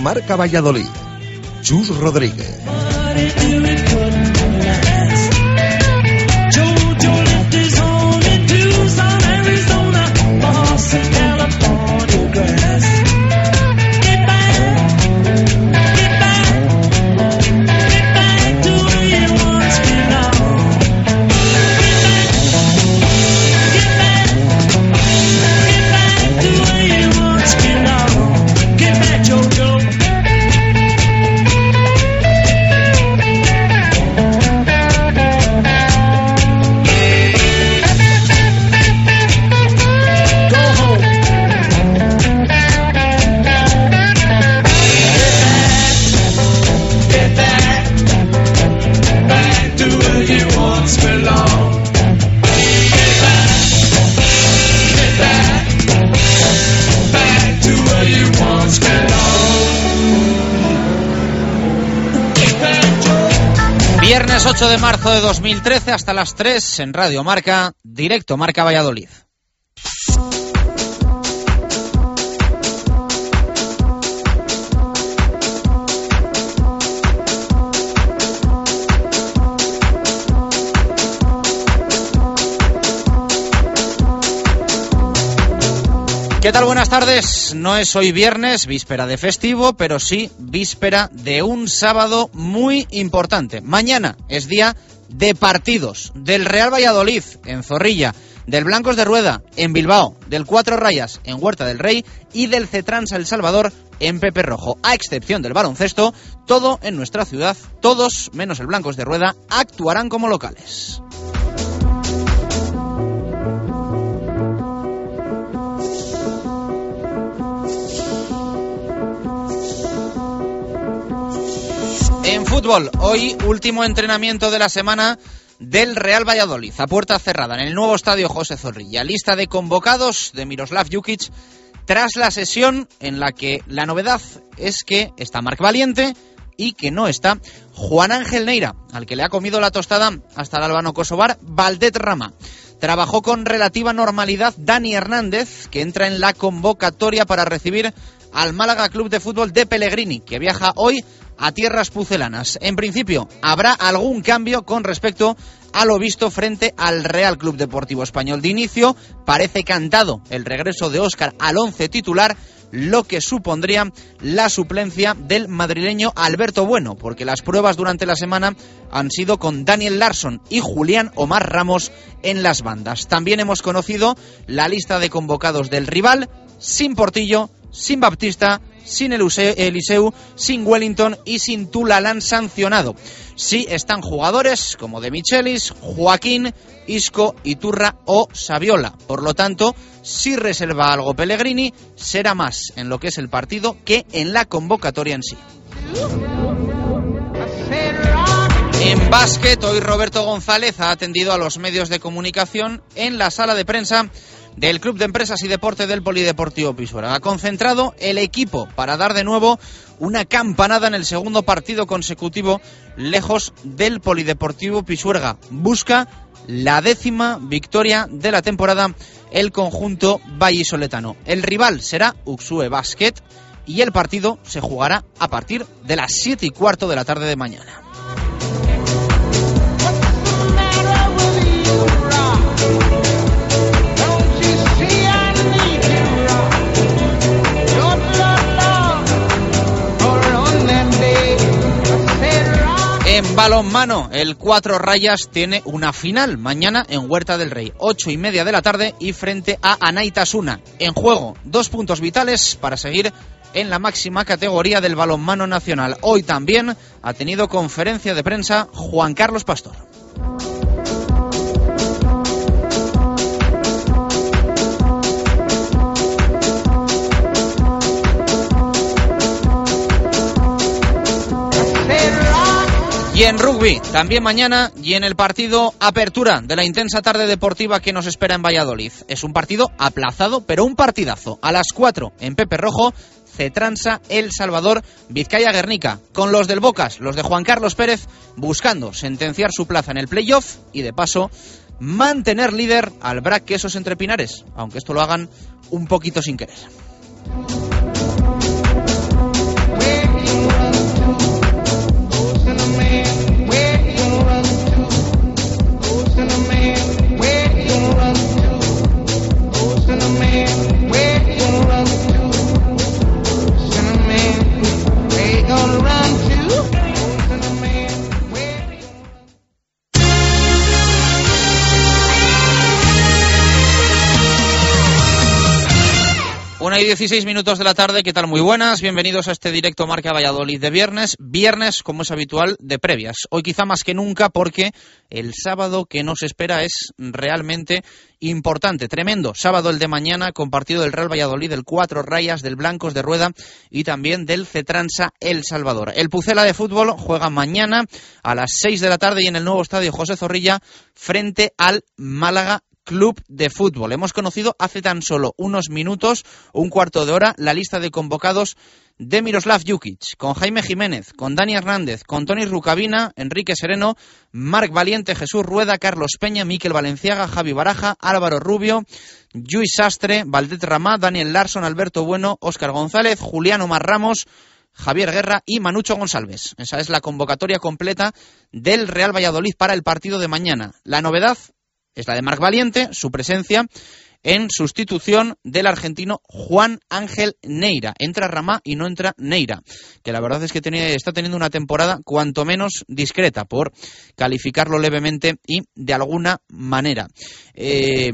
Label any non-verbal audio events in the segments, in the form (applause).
Marca Valladolid. Chus Rodríguez. 8 de marzo de 2013 hasta las 3 en Radio Marca, directo Marca Valladolid. ¿Qué tal? Buenas tardes. No es hoy viernes, víspera de festivo, pero sí víspera de un sábado muy importante. Mañana es día de partidos del Real Valladolid en Zorrilla, del Blancos de Rueda en Bilbao, del Cuatro Rayas en Huerta del Rey y del Cetrans El Salvador en Pepe Rojo. A excepción del baloncesto, todo en nuestra ciudad, todos menos el Blancos de Rueda, actuarán como locales. En fútbol, hoy último entrenamiento de la semana del Real Valladolid, a puerta cerrada en el nuevo estadio José Zorrilla. Lista de convocados de Miroslav Jukic tras la sesión en la que la novedad es que está Marc Valiente y que no está Juan Ángel Neira, al que le ha comido la tostada hasta el albano kosovar Valdet Rama. Trabajó con relativa normalidad Dani Hernández, que entra en la convocatoria para recibir al Málaga Club de Fútbol de Pellegrini, que viaja hoy a tierras pucelanas. En principio, habrá algún cambio con respecto a lo visto frente al Real Club Deportivo Español de inicio. Parece cantado el regreso de Óscar al once titular, lo que supondría la suplencia del madrileño Alberto Bueno, porque las pruebas durante la semana han sido con Daniel Larson y Julián Omar Ramos en las bandas. También hemos conocido la lista de convocados del rival, sin Portillo, sin Baptista, sin Eliseu, sin Wellington y sin Tulalán sancionado. Sí están jugadores como De Michelis, Joaquín, Isco, Iturra o Saviola. Por lo tanto, si reserva algo Pellegrini, será más en lo que es el partido que en la convocatoria en sí. En básquet, hoy Roberto González ha atendido a los medios de comunicación en la sala de prensa del Club de Empresas y Deporte del Polideportivo Pisuerga. Ha concentrado el equipo para dar de nuevo una campanada en el segundo partido consecutivo lejos del Polideportivo Pisuerga. Busca la décima victoria de la temporada el conjunto vallisoletano. El rival será Uxue Basket y el partido se jugará a partir de las 7 y cuarto de la tarde de mañana. En balonmano, el Cuatro Rayas tiene una final mañana en Huerta del Rey, ocho y media de la tarde y frente a Anaitasuna. En juego, dos puntos vitales para seguir en la máxima categoría del balonmano nacional. Hoy también ha tenido conferencia de prensa Juan Carlos Pastor. Y en rugby, también mañana y en el partido Apertura de la intensa tarde deportiva que nos espera en Valladolid. Es un partido aplazado, pero un partidazo. A las 4 en Pepe Rojo, Cetransa, El Salvador, Vizcaya Guernica, con los del Bocas, los de Juan Carlos Pérez, buscando sentenciar su plaza en el playoff y de paso mantener líder al Brac Quesos entre Pinares, aunque esto lo hagan un poquito sin querer. Una y 16 minutos de la tarde, ¿qué tal? Muy buenas, bienvenidos a este directo Marca Valladolid de viernes. Viernes, como es habitual, de previas. Hoy quizá más que nunca porque el sábado que nos espera es realmente importante, tremendo. Sábado el de mañana, compartido del Real Valladolid, del Cuatro Rayas, del Blancos de Rueda y también del Cetransa El Salvador. El Pucela de fútbol juega mañana a las 6 de la tarde y en el nuevo estadio José Zorrilla frente al Málaga Club de Fútbol. Hemos conocido hace tan solo unos minutos, un cuarto de hora, la lista de convocados de Miroslav Jukic, con Jaime Jiménez, con Dani Hernández, con Tony Rucabina, Enrique Sereno, Marc Valiente, Jesús Rueda, Carlos Peña, Miquel Valenciaga, Javi Baraja, Álvaro Rubio, Luis Sastre, Valdet Ramá, Daniel Larson, Alberto Bueno, Óscar González, Juliano Marramos, Javier Guerra y Manucho González. Esa es la convocatoria completa del Real Valladolid para el partido de mañana. La novedad es la de Marc Valiente, su presencia en sustitución del argentino Juan Ángel Neira. Entra Ramá y no entra Neira, que la verdad es que está teniendo una temporada cuanto menos discreta, por calificarlo levemente y de alguna manera. Eh,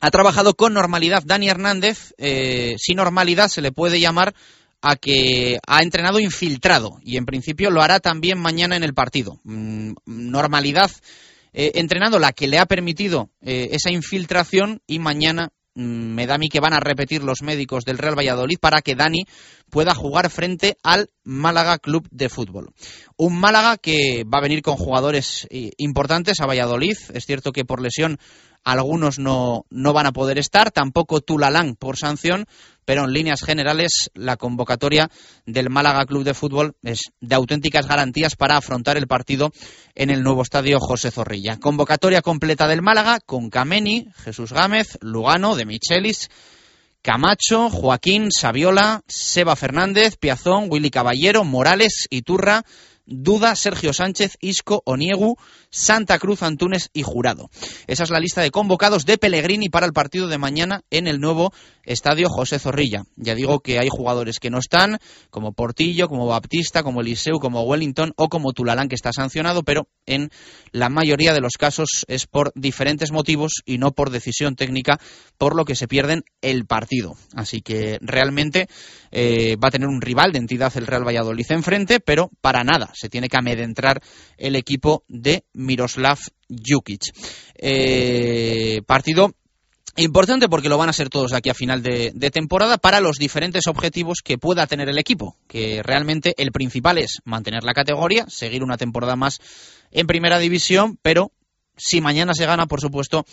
ha trabajado con normalidad Dani Hernández, eh, sin normalidad se le puede llamar a que ha entrenado infiltrado y en principio lo hará también mañana en el partido. Mm, normalidad eh, entrenando la que le ha permitido eh, esa infiltración y mañana mm, me da a mí que van a repetir los médicos del Real Valladolid para que Dani pueda jugar frente al Málaga Club de Fútbol. Un Málaga que va a venir con jugadores eh, importantes a Valladolid. Es cierto que por lesión algunos no, no van a poder estar, tampoco Tulalán por sanción, pero en líneas generales la convocatoria del Málaga Club de Fútbol es de auténticas garantías para afrontar el partido en el nuevo estadio José Zorrilla. Convocatoria completa del Málaga con Cameni, Jesús Gámez, Lugano, de Michelis, Camacho, Joaquín, Saviola, Seba Fernández, Piazón, Willy Caballero, Morales, Iturra, Duda, Sergio Sánchez, Isco, Oniegu, Santa Cruz, Antunes y Jurado. Esa es la lista de convocados de Pellegrini para el partido de mañana en el nuevo estadio José Zorrilla. Ya digo que hay jugadores que no están, como Portillo, como Baptista, como Eliseu, como Wellington o como Tulalán, que está sancionado, pero en la mayoría de los casos es por diferentes motivos y no por decisión técnica, por lo que se pierden el partido. Así que realmente eh, va a tener un rival de entidad el Real Valladolid enfrente, pero para nada se tiene que amedrentar el equipo de Miroslav Jukic. Eh, partido Importante porque lo van a ser todos aquí a final de, de, temporada para los diferentes objetivos que pueda tener el equipo, que realmente el principal es mantener la categoría, seguir una temporada más en primera división, pero si mañana se gana, por supuesto,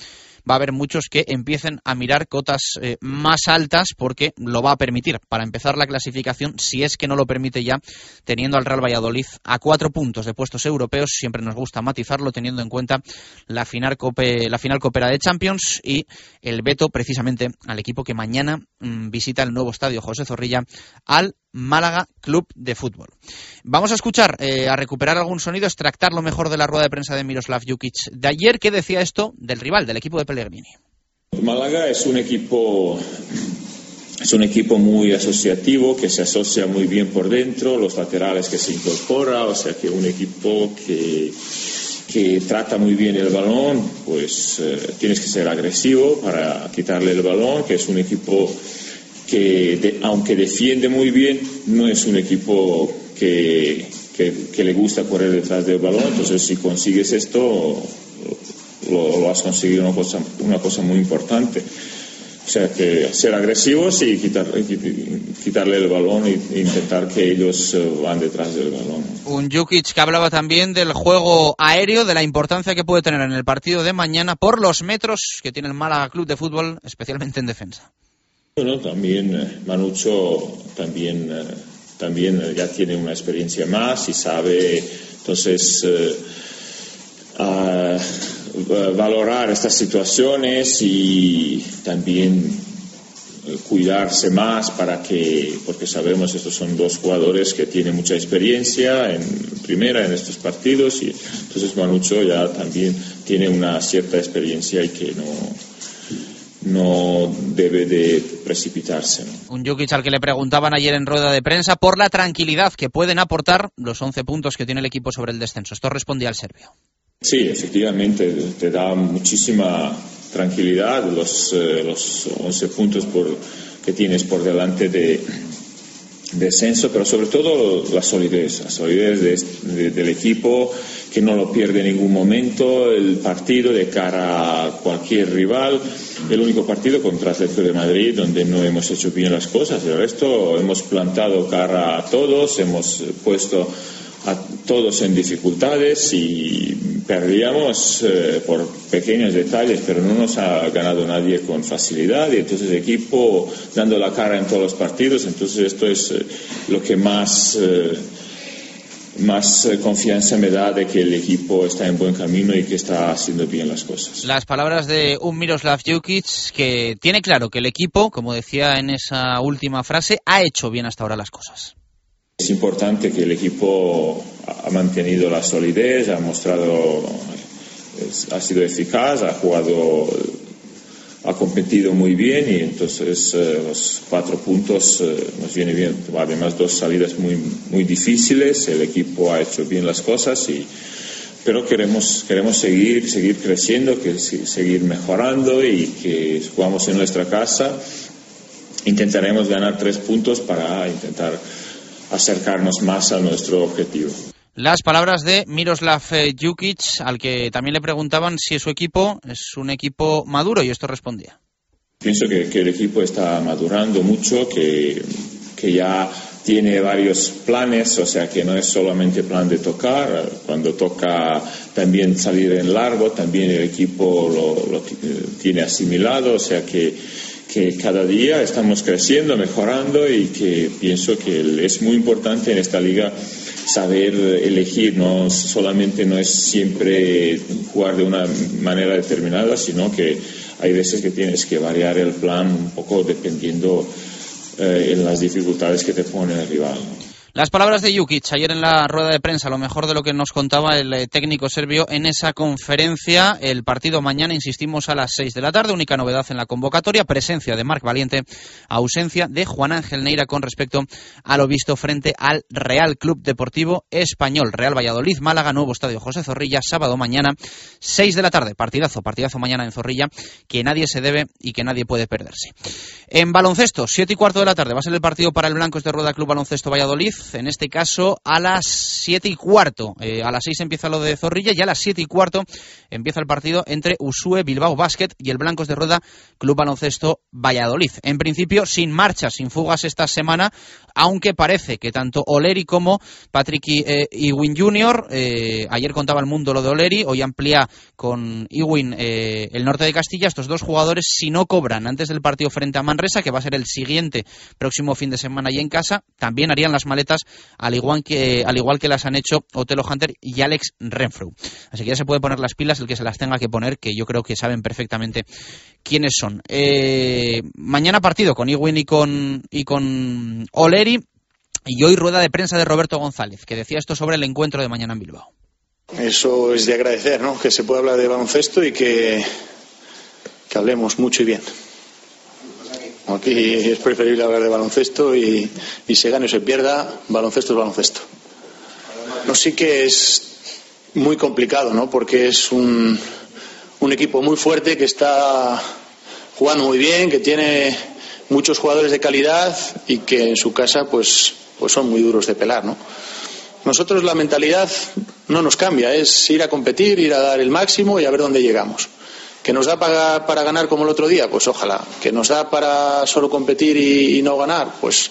va a haber muchos que empiecen a mirar cotas eh, más altas porque lo va a permitir para empezar la clasificación, si es que no lo permite ya, teniendo al Real Valladolid a cuatro puntos de puestos europeos. Siempre nos gusta matizarlo teniendo en cuenta la final, cope, la final Copera de Champions y el veto precisamente al equipo que mañana mm, visita el nuevo estadio José Zorrilla al Málaga Club de Fútbol. Vamos a escuchar, eh, a recuperar algún sonido, extractar lo mejor de la rueda de prensa de Miroslav Jukic de ayer, que decía esto del rival, del equipo de Pellegrini. Málaga es un equipo es un equipo muy asociativo que se asocia muy bien por dentro, los laterales que se incorpora, o sea que un equipo que, que trata muy bien el balón, pues eh, tienes que ser agresivo para quitarle el balón, que es un equipo que aunque defiende muy bien, no es un equipo que, que, le gusta correr detrás del balón, entonces si consigues esto, lo, has conseguido una cosa, una cosa muy importante. O sea, que ser agresivos y quitar, quitarle el balón e intentar que ellos eh, van detrás del balón. Un Jukic que hablaba también del juego aéreo, de la importancia que puede tener en el partido de mañana por los metros que tiene el Málaga Club de Fútbol, especialmente en defensa. Bueno, también eh, Manucho también, eh, también ya tiene una experiencia más y sabe, entonces, valorar estas situaciones y también eh, cuidarse más para que, porque sabemos estos son dos jugadores que tienen mucha experiencia en primera en estos partidos y entonces Manucho ya también tiene una cierta experiencia y que no, no debe de precipitarse. Un Jukic al que le preguntaban ayer en rueda de prensa por la tranquilidad que pueden aportar los 11 puntos que tiene el equipo sobre el descenso. Esto respondía al serbio. Sí, efectivamente, te da muchísima tranquilidad los, eh, los 11 puntos por, que tienes por delante de descenso, pero sobre todo la solidez, la solidez del equipo que no lo pierde en ningún momento, el partido de cara a cualquier rival, el único partido contra Atlético de Madrid donde no hemos hecho bien las cosas, el resto hemos plantado cara a todos, hemos puesto a todos en dificultades y perdíamos eh, por pequeños detalles, pero no nos ha ganado nadie con facilidad y entonces el equipo dando la cara en todos los partidos, entonces esto es eh, lo que más, eh, más confianza me da de que el equipo está en buen camino y que está haciendo bien las cosas. Las palabras de un Miroslav Jukic que tiene claro que el equipo, como decía en esa última frase, ha hecho bien hasta ahora las cosas. Es importante que el equipo ha mantenido la solidez, ha mostrado, ha sido eficaz, ha jugado, ha competido muy bien y entonces eh, los cuatro puntos eh, nos viene bien. Además, dos salidas muy, muy difíciles, el equipo ha hecho bien las cosas y pero queremos, queremos seguir, seguir creciendo, que, seguir mejorando y que jugamos en nuestra casa. Intentaremos ganar tres puntos para intentar acercarnos más a nuestro objetivo. Las palabras de Miroslav eh, Jukic, al que también le preguntaban si su equipo es un equipo maduro y esto respondía. Pienso que, el equipo está madurando mucho, que, que, ya tiene varios planes, o sea que no es solamente plan de tocar, cuando toca también salir en largo, también el equipo lo, lo tiene asimilado, o sea que que cada día estamos creciendo, mejorando y que pienso que es muy importante en esta liga saber elegir, no solamente no es siempre jugar de una manera determinada, sino que hay veces que tienes que variar el plan un poco dependiendo eh, en las dificultades que te pone el rival. Las palabras de Jukic ayer en la rueda de prensa, lo mejor de lo que nos contaba el eh, técnico serbio en esa conferencia. El partido mañana, insistimos, a las 6 de la tarde. Única novedad en la convocatoria, presencia de Marc Valiente, ausencia de Juan Ángel Neira con respecto a lo visto frente al Real Club Deportivo Español. Real Valladolid, Málaga, nuevo estadio José Zorrilla, sábado mañana, 6 de la tarde. Partidazo, partidazo mañana en Zorrilla, que nadie se debe y que nadie puede perderse. En baloncesto, 7 y cuarto de la tarde, va a ser el partido para el Blancos de Rueda Club Baloncesto Valladolid en este caso a las siete y cuarto. Eh, a las seis empieza lo de Zorrilla y a las siete y cuarto empieza el partido entre Usue Bilbao Basket y el Blancos de Rueda Club Baloncesto Valladolid. En principio, sin marchas, sin fugas esta semana, aunque parece que tanto Oleri como Patrick eh, Ewing Jr., eh, ayer contaba el mundo lo de Oleri, hoy amplía con Ewing el norte de Castilla, estos dos jugadores, si no cobran antes del partido frente a Manresa, que va a ser el siguiente próximo fin de semana y en casa, también harían las maletas al igual que, al igual que las han hecho Otelo Hunter y Alex Renfrew. Así que ya se puede poner las pilas el que se las tenga que poner, que yo creo que saben perfectamente quiénes son. Eh, mañana partido con Ewing y con, y con Oleri. Y hoy rueda de prensa de Roberto González, que decía esto sobre el encuentro de mañana en Bilbao. Eso es de agradecer, ¿no? Que se pueda hablar de baloncesto y que hablemos mucho y bien. Aquí es preferible hablar de baloncesto y, se gane o se pierda, baloncesto es baloncesto. No sí que es muy complicado, ¿no? Porque es un, un equipo muy fuerte que está jugando muy bien, que tiene muchos jugadores de calidad y que en su casa pues, pues son muy duros de pelar, ¿no? Nosotros la mentalidad no nos cambia, es ir a competir, ir a dar el máximo y a ver dónde llegamos. ¿Que nos da para, ganar como el otro día? Pues ojalá. ¿Que nos da para solo competir y, no ganar? Pues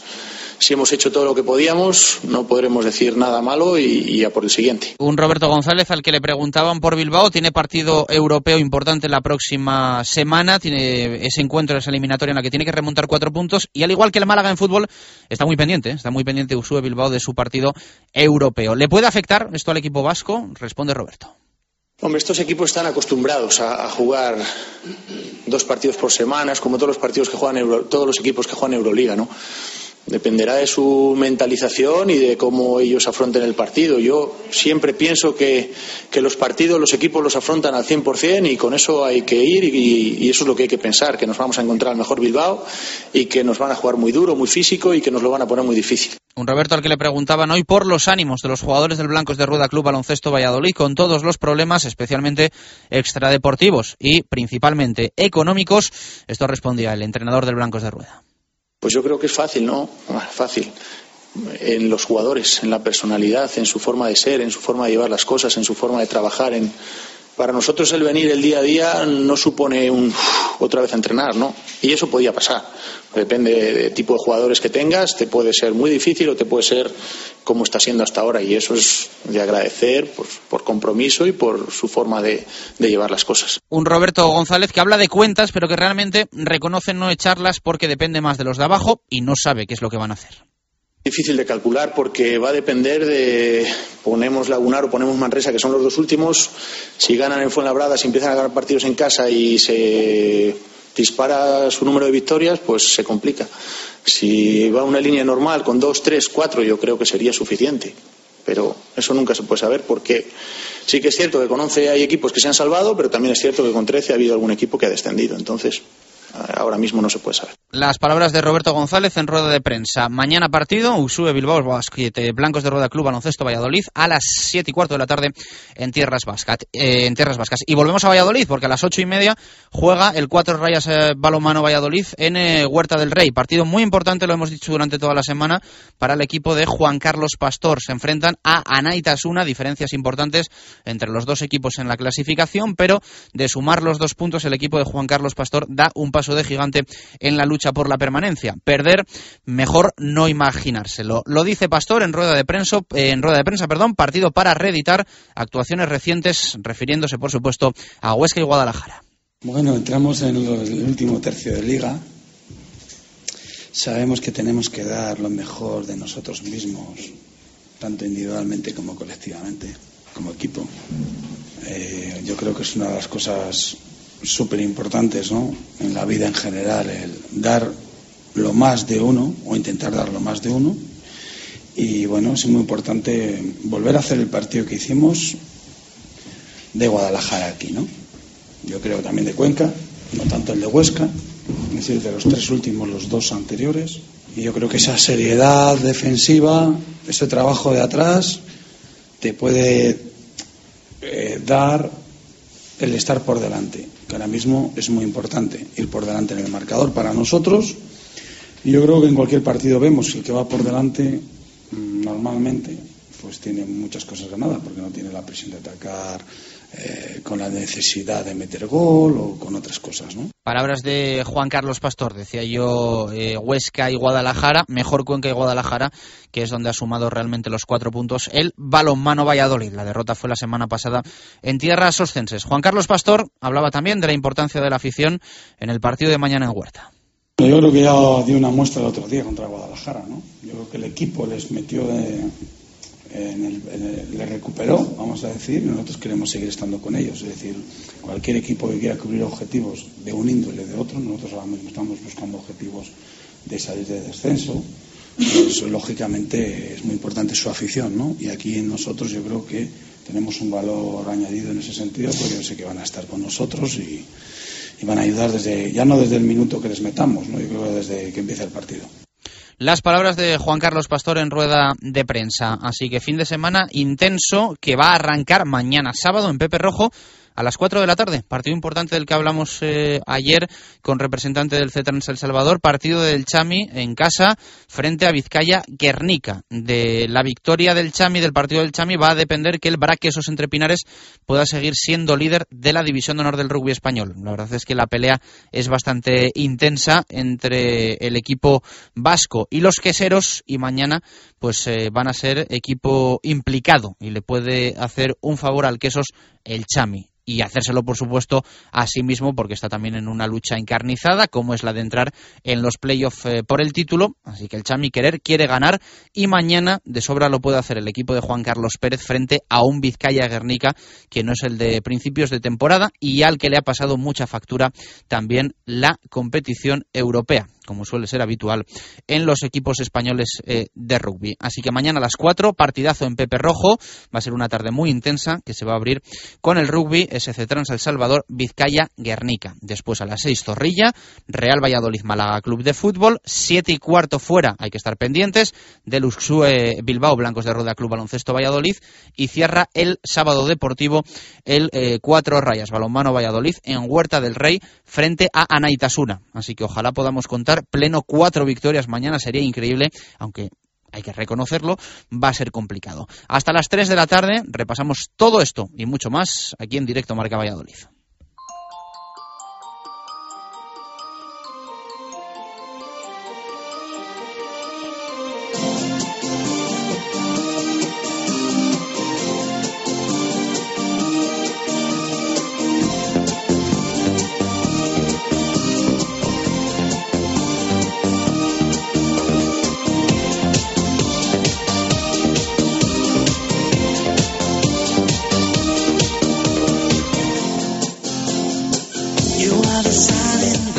si hemos hecho todo lo que podíamos, no podremos decir nada malo y, a por el siguiente. Un Roberto González al que le preguntaban por Bilbao, tiene partido europeo importante la próxima semana, tiene ese encuentro, esa eliminatoria en la que tiene que remontar cuatro puntos y al igual que el Málaga en fútbol, está muy pendiente, ¿eh? está muy pendiente Usue Bilbao de su partido europeo. ¿Le puede afectar esto al equipo vasco? Responde Roberto. Hombre, estos equipos están acostumbrados a, jugar dos partidos por semana, como todos los partidos que juegan todos los equipos que juegan Euroliga, ¿no? Dependerá de su mentalización y de cómo ellos afronten el partido. Yo siempre pienso que, los partidos, los equipos los afrontan al 100% y con eso hay que ir y, y, eso es lo que hay que pensar, que nos vamos a encontrar al mejor Bilbao y que nos van a jugar muy duro, muy físico y que nos lo van a poner muy difícil. Un Roberto al que le preguntaban hoy por los ánimos de los jugadores del Blancos de Rueda Club Baloncesto Valladolid, con todos los problemas, especialmente extradeportivos y principalmente económicos. Esto respondía el entrenador del Blancos de Rueda. Pues yo creo que es fácil, ¿no? Ah, fácil. En los jugadores, en la personalidad, en su forma de ser, en su forma de llevar las cosas, en su forma de trabajar, en, para nosotros el venir el día a día no supone un otra vez entrenar, ¿no? Y eso podía pasar. Depende del tipo de jugadores que tengas, te puede ser muy difícil o te puede ser como está siendo hasta ahora. Y eso es de agradecer pues, por compromiso y por su forma de, de llevar las cosas. Un Roberto González que habla de cuentas, pero que realmente reconoce no echarlas porque depende más de los de abajo y no sabe qué es lo que van a hacer. Difícil de calcular porque va a depender de ponemos Lagunar o ponemos Manresa, que son los dos últimos. Si ganan en Fuenlabrada, si empiezan a ganar partidos en casa y se dispara su número de victorias, pues se complica. Si va una línea normal con dos, tres, cuatro, yo creo que sería suficiente. Pero eso nunca se puede saber porque sí que es cierto que con 11 hay equipos que se han salvado, pero también es cierto que con 13 ha habido algún equipo que ha descendido. Entonces, ahora mismo no se puede saber. Las palabras de Roberto González en rueda de prensa. Mañana partido, Usue Bilbao Basquete, Blancos de Rueda Club Baloncesto Valladolid a las 7 y cuarto de la tarde en Tierras, Vascas, eh, en Tierras Vascas. Y volvemos a Valladolid porque a las ocho y media juega el Cuatro Rayas eh, Balomano Valladolid en eh, Huerta del Rey. Partido muy importante, lo hemos dicho durante toda la semana, para el equipo de Juan Carlos Pastor. Se enfrentan a Anaitasuna, diferencias importantes entre los dos equipos en la clasificación, pero de sumar los dos puntos el equipo de Juan Carlos Pastor da un paso de gigante en la lucha por la permanencia. Perder, mejor no imaginárselo. Lo dice Pastor en rueda de prensa, en rueda de prensa, perdón, partido para reeditar actuaciones recientes, refiriéndose, por supuesto, a Huesca y Guadalajara. Bueno, entramos en el último tercio de liga. Sabemos que tenemos que dar lo mejor de nosotros mismos, tanto individualmente como colectivamente, como equipo. Eh, yo creo que es una de las cosas súper importantes ¿no? en la vida en general, el dar lo más de uno o intentar dar lo más de uno. Y bueno, es muy importante volver a hacer el partido que hicimos de Guadalajara aquí, ¿no? Yo creo también de Cuenca, no tanto el de Huesca, es decir, de los tres últimos, los dos anteriores. Y yo creo que esa seriedad defensiva, ese trabajo de atrás, te puede eh, dar el estar por delante, que ahora mismo es muy importante, ir por delante en el marcador para nosotros. Yo creo que en cualquier partido vemos que el que va por delante mm, normalmente pues tiene muchas cosas ganadas, porque no tiene la presión de atacar eh, con la necesidad de meter gol o con otras cosas, ¿no? Palabras de Juan Carlos Pastor, decía yo, eh, Huesca y Guadalajara, mejor Cuenca y Guadalajara, que es donde ha sumado realmente los cuatro puntos el balonmano Valladolid. La derrota fue la semana pasada en tierras oscenses. Juan Carlos Pastor hablaba también de la importancia de la afición en el partido de mañana en Huerta. Yo creo que ya dio una muestra el otro día contra Guadalajara, ¿no? Yo creo que el equipo les metió de, en el, le recuperó, vamos a decir, y nosotros queremos seguir estando con ellos. Es decir, cualquier equipo que quiera cubrir objetivos de un índole de otro, nosotros ahora mismo estamos buscando objetivos de salir de descenso. Pues, lógicamente es muy importante su afición, ¿no? Y aquí nosotros yo creo que tenemos un valor añadido en ese sentido, porque yo sé que van a estar con nosotros y, y van a ayudar desde, ya no desde el minuto que les metamos, ¿no? Yo creo que desde que empieza el partido. Las palabras de Juan Carlos Pastor en rueda de prensa. Así que fin de semana intenso que va a arrancar mañana sábado en Pepe Rojo a las 4 de la tarde. Partido importante del que hablamos eh, ayer con representante del CETRANS El Salvador. Partido del Chami en casa frente a Vizcaya Guernica. De la victoria del Chami, del partido del Chami, va a depender que el Braquesos Entre Pinares pueda seguir siendo líder de la División de Honor del Rugby Español. La verdad es que la pelea es bastante intensa entre el equipo vasco y los queseros y mañana pues eh, van a ser equipo implicado y le puede hacer un favor al Quesos el Chami y hacérselo, por supuesto, a sí mismo, porque está también en una lucha encarnizada, como es la de entrar en los playoffs eh, por el título. Así que el Chami Querer quiere ganar y mañana de sobra lo puede hacer el equipo de Juan Carlos Pérez frente a un Vizcaya Guernica que no es el de principios de temporada y al que le ha pasado mucha factura también la competición europea como suele ser habitual en los equipos españoles eh, de rugby. Así que mañana a las 4, partidazo en Pepe Rojo. Va a ser una tarde muy intensa que se va a abrir con el rugby SC Trans El Salvador, Vizcaya, Guernica. Después a las 6, Zorrilla, Real Valladolid, Málaga Club de Fútbol. 7 y cuarto fuera, hay que estar pendientes, del Uxue Bilbao, Blancos de Roda Club Baloncesto Valladolid. Y cierra el sábado deportivo el 4 eh, Rayas, Balonmano Valladolid, en Huerta del Rey, frente a Anaitasuna. Así que ojalá podamos contar pleno cuatro victorias mañana sería increíble, aunque hay que reconocerlo, va a ser complicado. Hasta las 3 de la tarde repasamos todo esto y mucho más aquí en directo Marca Valladolid.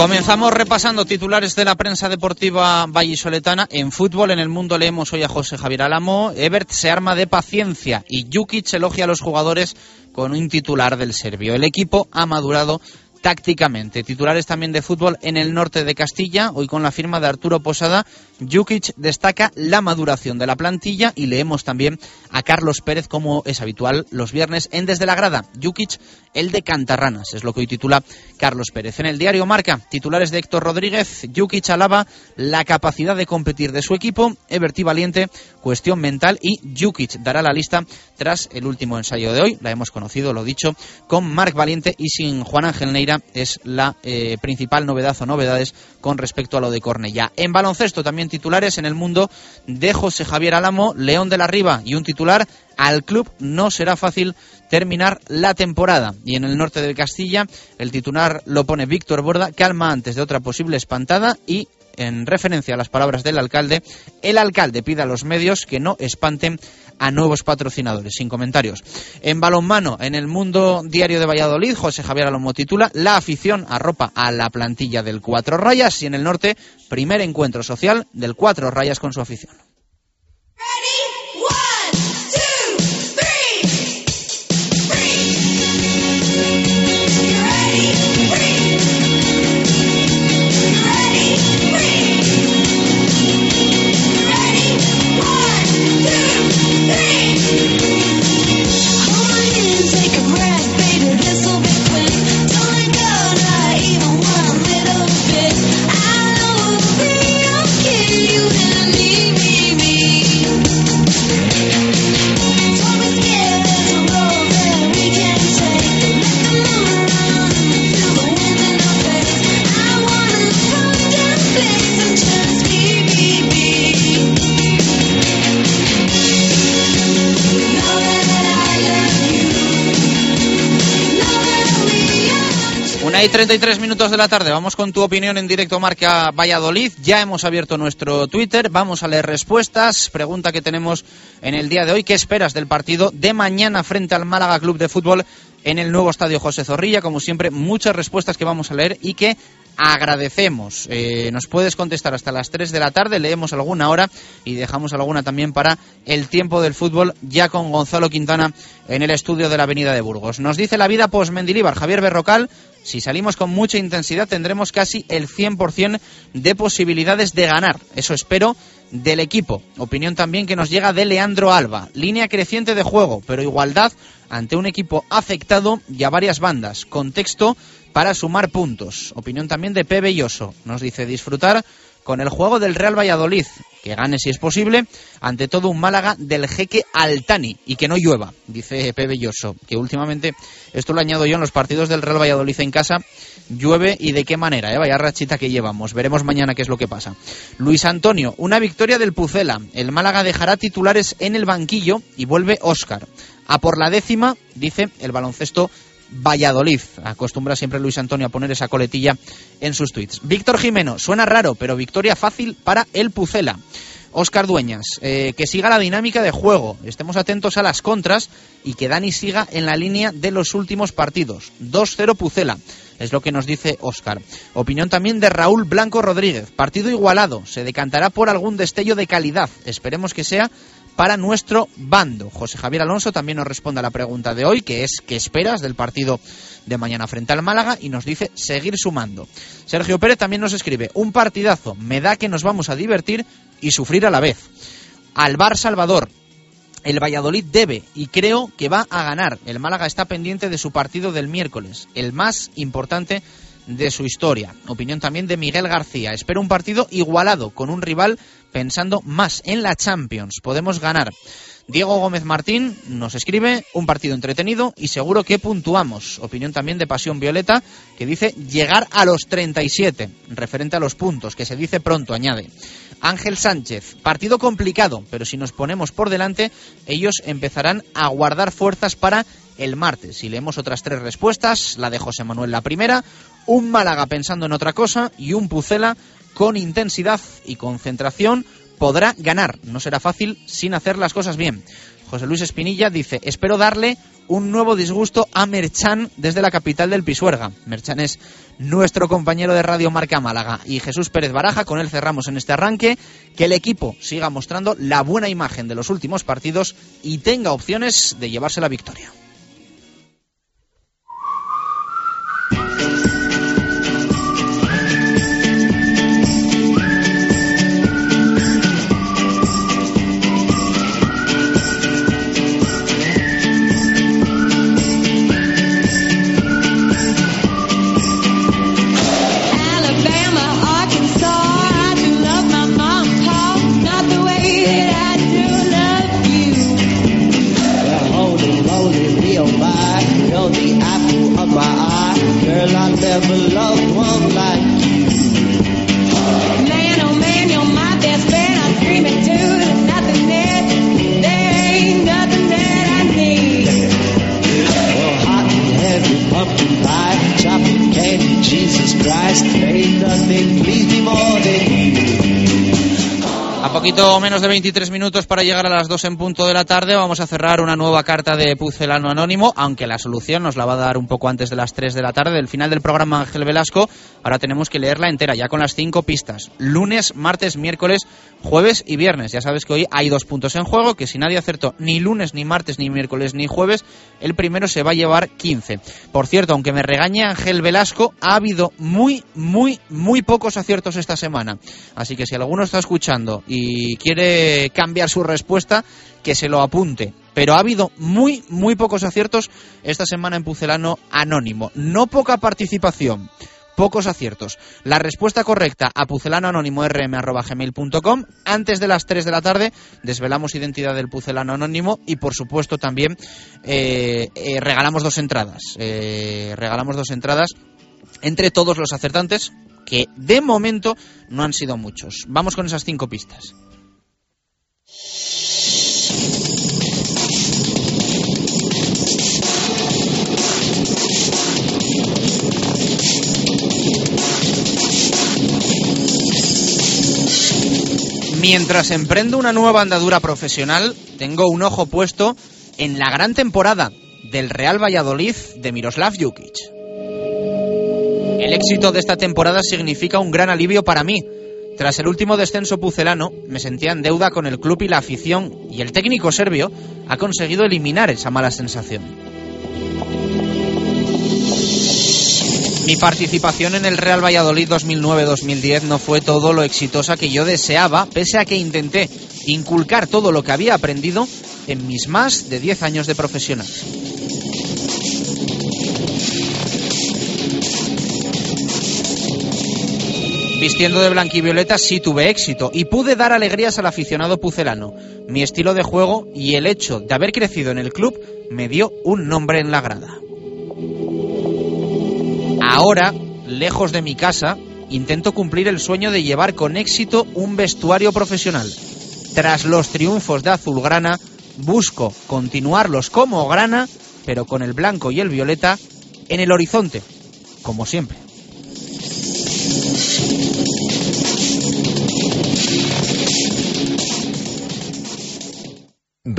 Comenzamos repasando titulares de la prensa deportiva vallisoletana. En fútbol, en el mundo, leemos hoy a José Javier Álamo. Ebert se arma de paciencia y Jukic elogia a los jugadores con un titular del serbio. El equipo ha madurado tácticamente. Titulares también de fútbol en el norte de Castilla, hoy con la firma de Arturo Posada. Jukic destaca la maduración de la plantilla y leemos también a Carlos Pérez, como es habitual los viernes en Desde la Grada. Jukic, el de Cantarranas, es lo que hoy titula Carlos Pérez. En el diario Marca, titulares de Héctor Rodríguez, Jukic alaba la capacidad de competir de su equipo, Everti Valiente, cuestión mental y Jukic dará la lista tras el último ensayo de hoy. La hemos conocido, lo dicho, con Marc Valiente y sin Juan Ángel Neira es la eh, principal novedad o novedades con respecto a lo de Cornella. En baloncesto también titulares en el mundo de José Javier Álamo, León de la Riva y un titular al club no será fácil terminar la temporada. Y en el norte de Castilla, el titular lo pone Víctor Borda, calma antes de otra posible espantada y en referencia a las palabras del alcalde, el alcalde pide a los medios que no espanten a nuevos patrocinadores. Sin comentarios. En balonmano, en el mundo diario de Valladolid, José Javier Alomo titula La afición arropa a la plantilla del Cuatro Rayas y en el norte, primer encuentro social del Cuatro Rayas con su afición. Hay 33 minutos de la tarde. Vamos con tu opinión en directo Marca Valladolid. Ya hemos abierto nuestro Twitter. Vamos a leer respuestas. Pregunta que tenemos en el día de hoy. ¿Qué esperas del partido de mañana frente al Málaga Club de Fútbol en el nuevo estadio José Zorrilla? Como siempre, muchas respuestas que vamos a leer y que agradecemos. Eh, nos puedes contestar hasta las 3 de la tarde, leemos alguna hora y dejamos alguna también para el tiempo del fútbol, ya con Gonzalo Quintana en el estudio de la Avenida de Burgos. Nos dice la vida post Mendilibar, Javier Berrocal, si salimos con mucha intensidad tendremos casi el 100% de posibilidades de ganar. Eso espero del equipo. Opinión también que nos llega de Leandro Alba. Línea creciente de juego, pero igualdad ante un equipo afectado y a varias bandas. Contexto para sumar puntos. Opinión también de P. Belloso. Nos dice disfrutar con el juego del Real Valladolid, que gane si es posible, ante todo un Málaga del jeque Altani y que no llueva, dice Pepe Belloso, que últimamente, esto lo añado yo en los partidos del Real Valladolid en casa, llueve y de qué manera, ¿eh? vaya rachita que llevamos, veremos mañana qué es lo que pasa. Luis Antonio, una victoria del Pucela, el Málaga dejará titulares en el banquillo y vuelve Óscar. A por la décima, dice el baloncesto Valladolid. Acostumbra siempre Luis Antonio a poner esa coletilla en sus tweets. Víctor Jimeno, suena raro, pero victoria fácil para el Pucela. Oscar Dueñas, eh, que siga la dinámica de juego, estemos atentos a las contras y que Dani siga en la línea de los últimos partidos. 2-0 Pucela, es lo que nos dice Oscar. Opinión también de Raúl Blanco Rodríguez, partido igualado, se decantará por algún destello de calidad, esperemos que sea para nuestro bando. José Javier Alonso también nos responde a la pregunta de hoy, que es ¿qué esperas del partido de mañana frente al Málaga? Y nos dice seguir sumando. Sergio Pérez también nos escribe, un partidazo, me da que nos vamos a divertir y sufrir a la vez. Alvar Salvador, el Valladolid debe y creo que va a ganar. El Málaga está pendiente de su partido del miércoles, el más importante de su historia. Opinión también de Miguel García. Espero un partido igualado con un rival pensando más en la Champions. Podemos ganar. Diego Gómez Martín nos escribe un partido entretenido y seguro que puntuamos. Opinión también de Pasión Violeta que dice llegar a los 37, referente a los puntos, que se dice pronto, añade. Ángel Sánchez, partido complicado, pero si nos ponemos por delante, ellos empezarán a guardar fuerzas para el martes. Y leemos otras tres respuestas, la de José Manuel la primera, un Málaga pensando en otra cosa y un Pucela con intensidad y concentración podrá ganar. No será fácil sin hacer las cosas bien. José Luis Espinilla dice, espero darle un nuevo disgusto a Merchan desde la capital del Pisuerga. Merchan es nuestro compañero de Radio Marca Málaga. Y Jesús Pérez Baraja, con él cerramos en este arranque, que el equipo siga mostrando la buena imagen de los últimos partidos y tenga opciones de llevarse la victoria. ever loved one like poquito menos de 23 minutos para llegar a las 2 en punto de la tarde. Vamos a cerrar una nueva carta de Pucelano Anónimo, aunque la solución nos la va a dar un poco antes de las 3 de la tarde. Del final del programa Ángel Velasco, ahora tenemos que leerla entera, ya con las 5 pistas. Lunes, martes, miércoles, jueves y viernes. Ya sabes que hoy hay dos puntos en juego, que si nadie acertó ni lunes, ni martes, ni miércoles, ni jueves, el primero se va a llevar 15. Por cierto, aunque me regañe Ángel Velasco, ha habido muy, muy, muy pocos aciertos esta semana. Así que si alguno está escuchando y quiere cambiar su respuesta, que se lo apunte. Pero ha habido muy, muy pocos aciertos esta semana en Pucelano Anónimo. No poca participación pocos aciertos. La respuesta correcta a pucelanoanónimo.rm.gmail.com antes de las 3 de la tarde desvelamos identidad del pucelano anónimo y por supuesto también eh, eh, regalamos dos entradas. Eh, regalamos dos entradas entre todos los acertantes que de momento no han sido muchos. Vamos con esas cinco pistas. Mientras emprendo una nueva andadura profesional, tengo un ojo puesto en la gran temporada del Real Valladolid de Miroslav Jukic. El éxito de esta temporada significa un gran alivio para mí. Tras el último descenso pucelano, me sentía en deuda con el club y la afición, y el técnico serbio ha conseguido eliminar esa mala sensación. Mi participación en el Real Valladolid 2009-2010 no fue todo lo exitosa que yo deseaba, pese a que intenté inculcar todo lo que había aprendido en mis más de 10 años de profesional. Vistiendo de blanquivioleta sí tuve éxito y pude dar alegrías al aficionado pucelano. Mi estilo de juego y el hecho de haber crecido en el club me dio un nombre en la grada. Ahora, lejos de mi casa, intento cumplir el sueño de llevar con éxito un vestuario profesional. Tras los triunfos de Azulgrana, busco continuarlos como grana, pero con el blanco y el violeta en el horizonte, como siempre.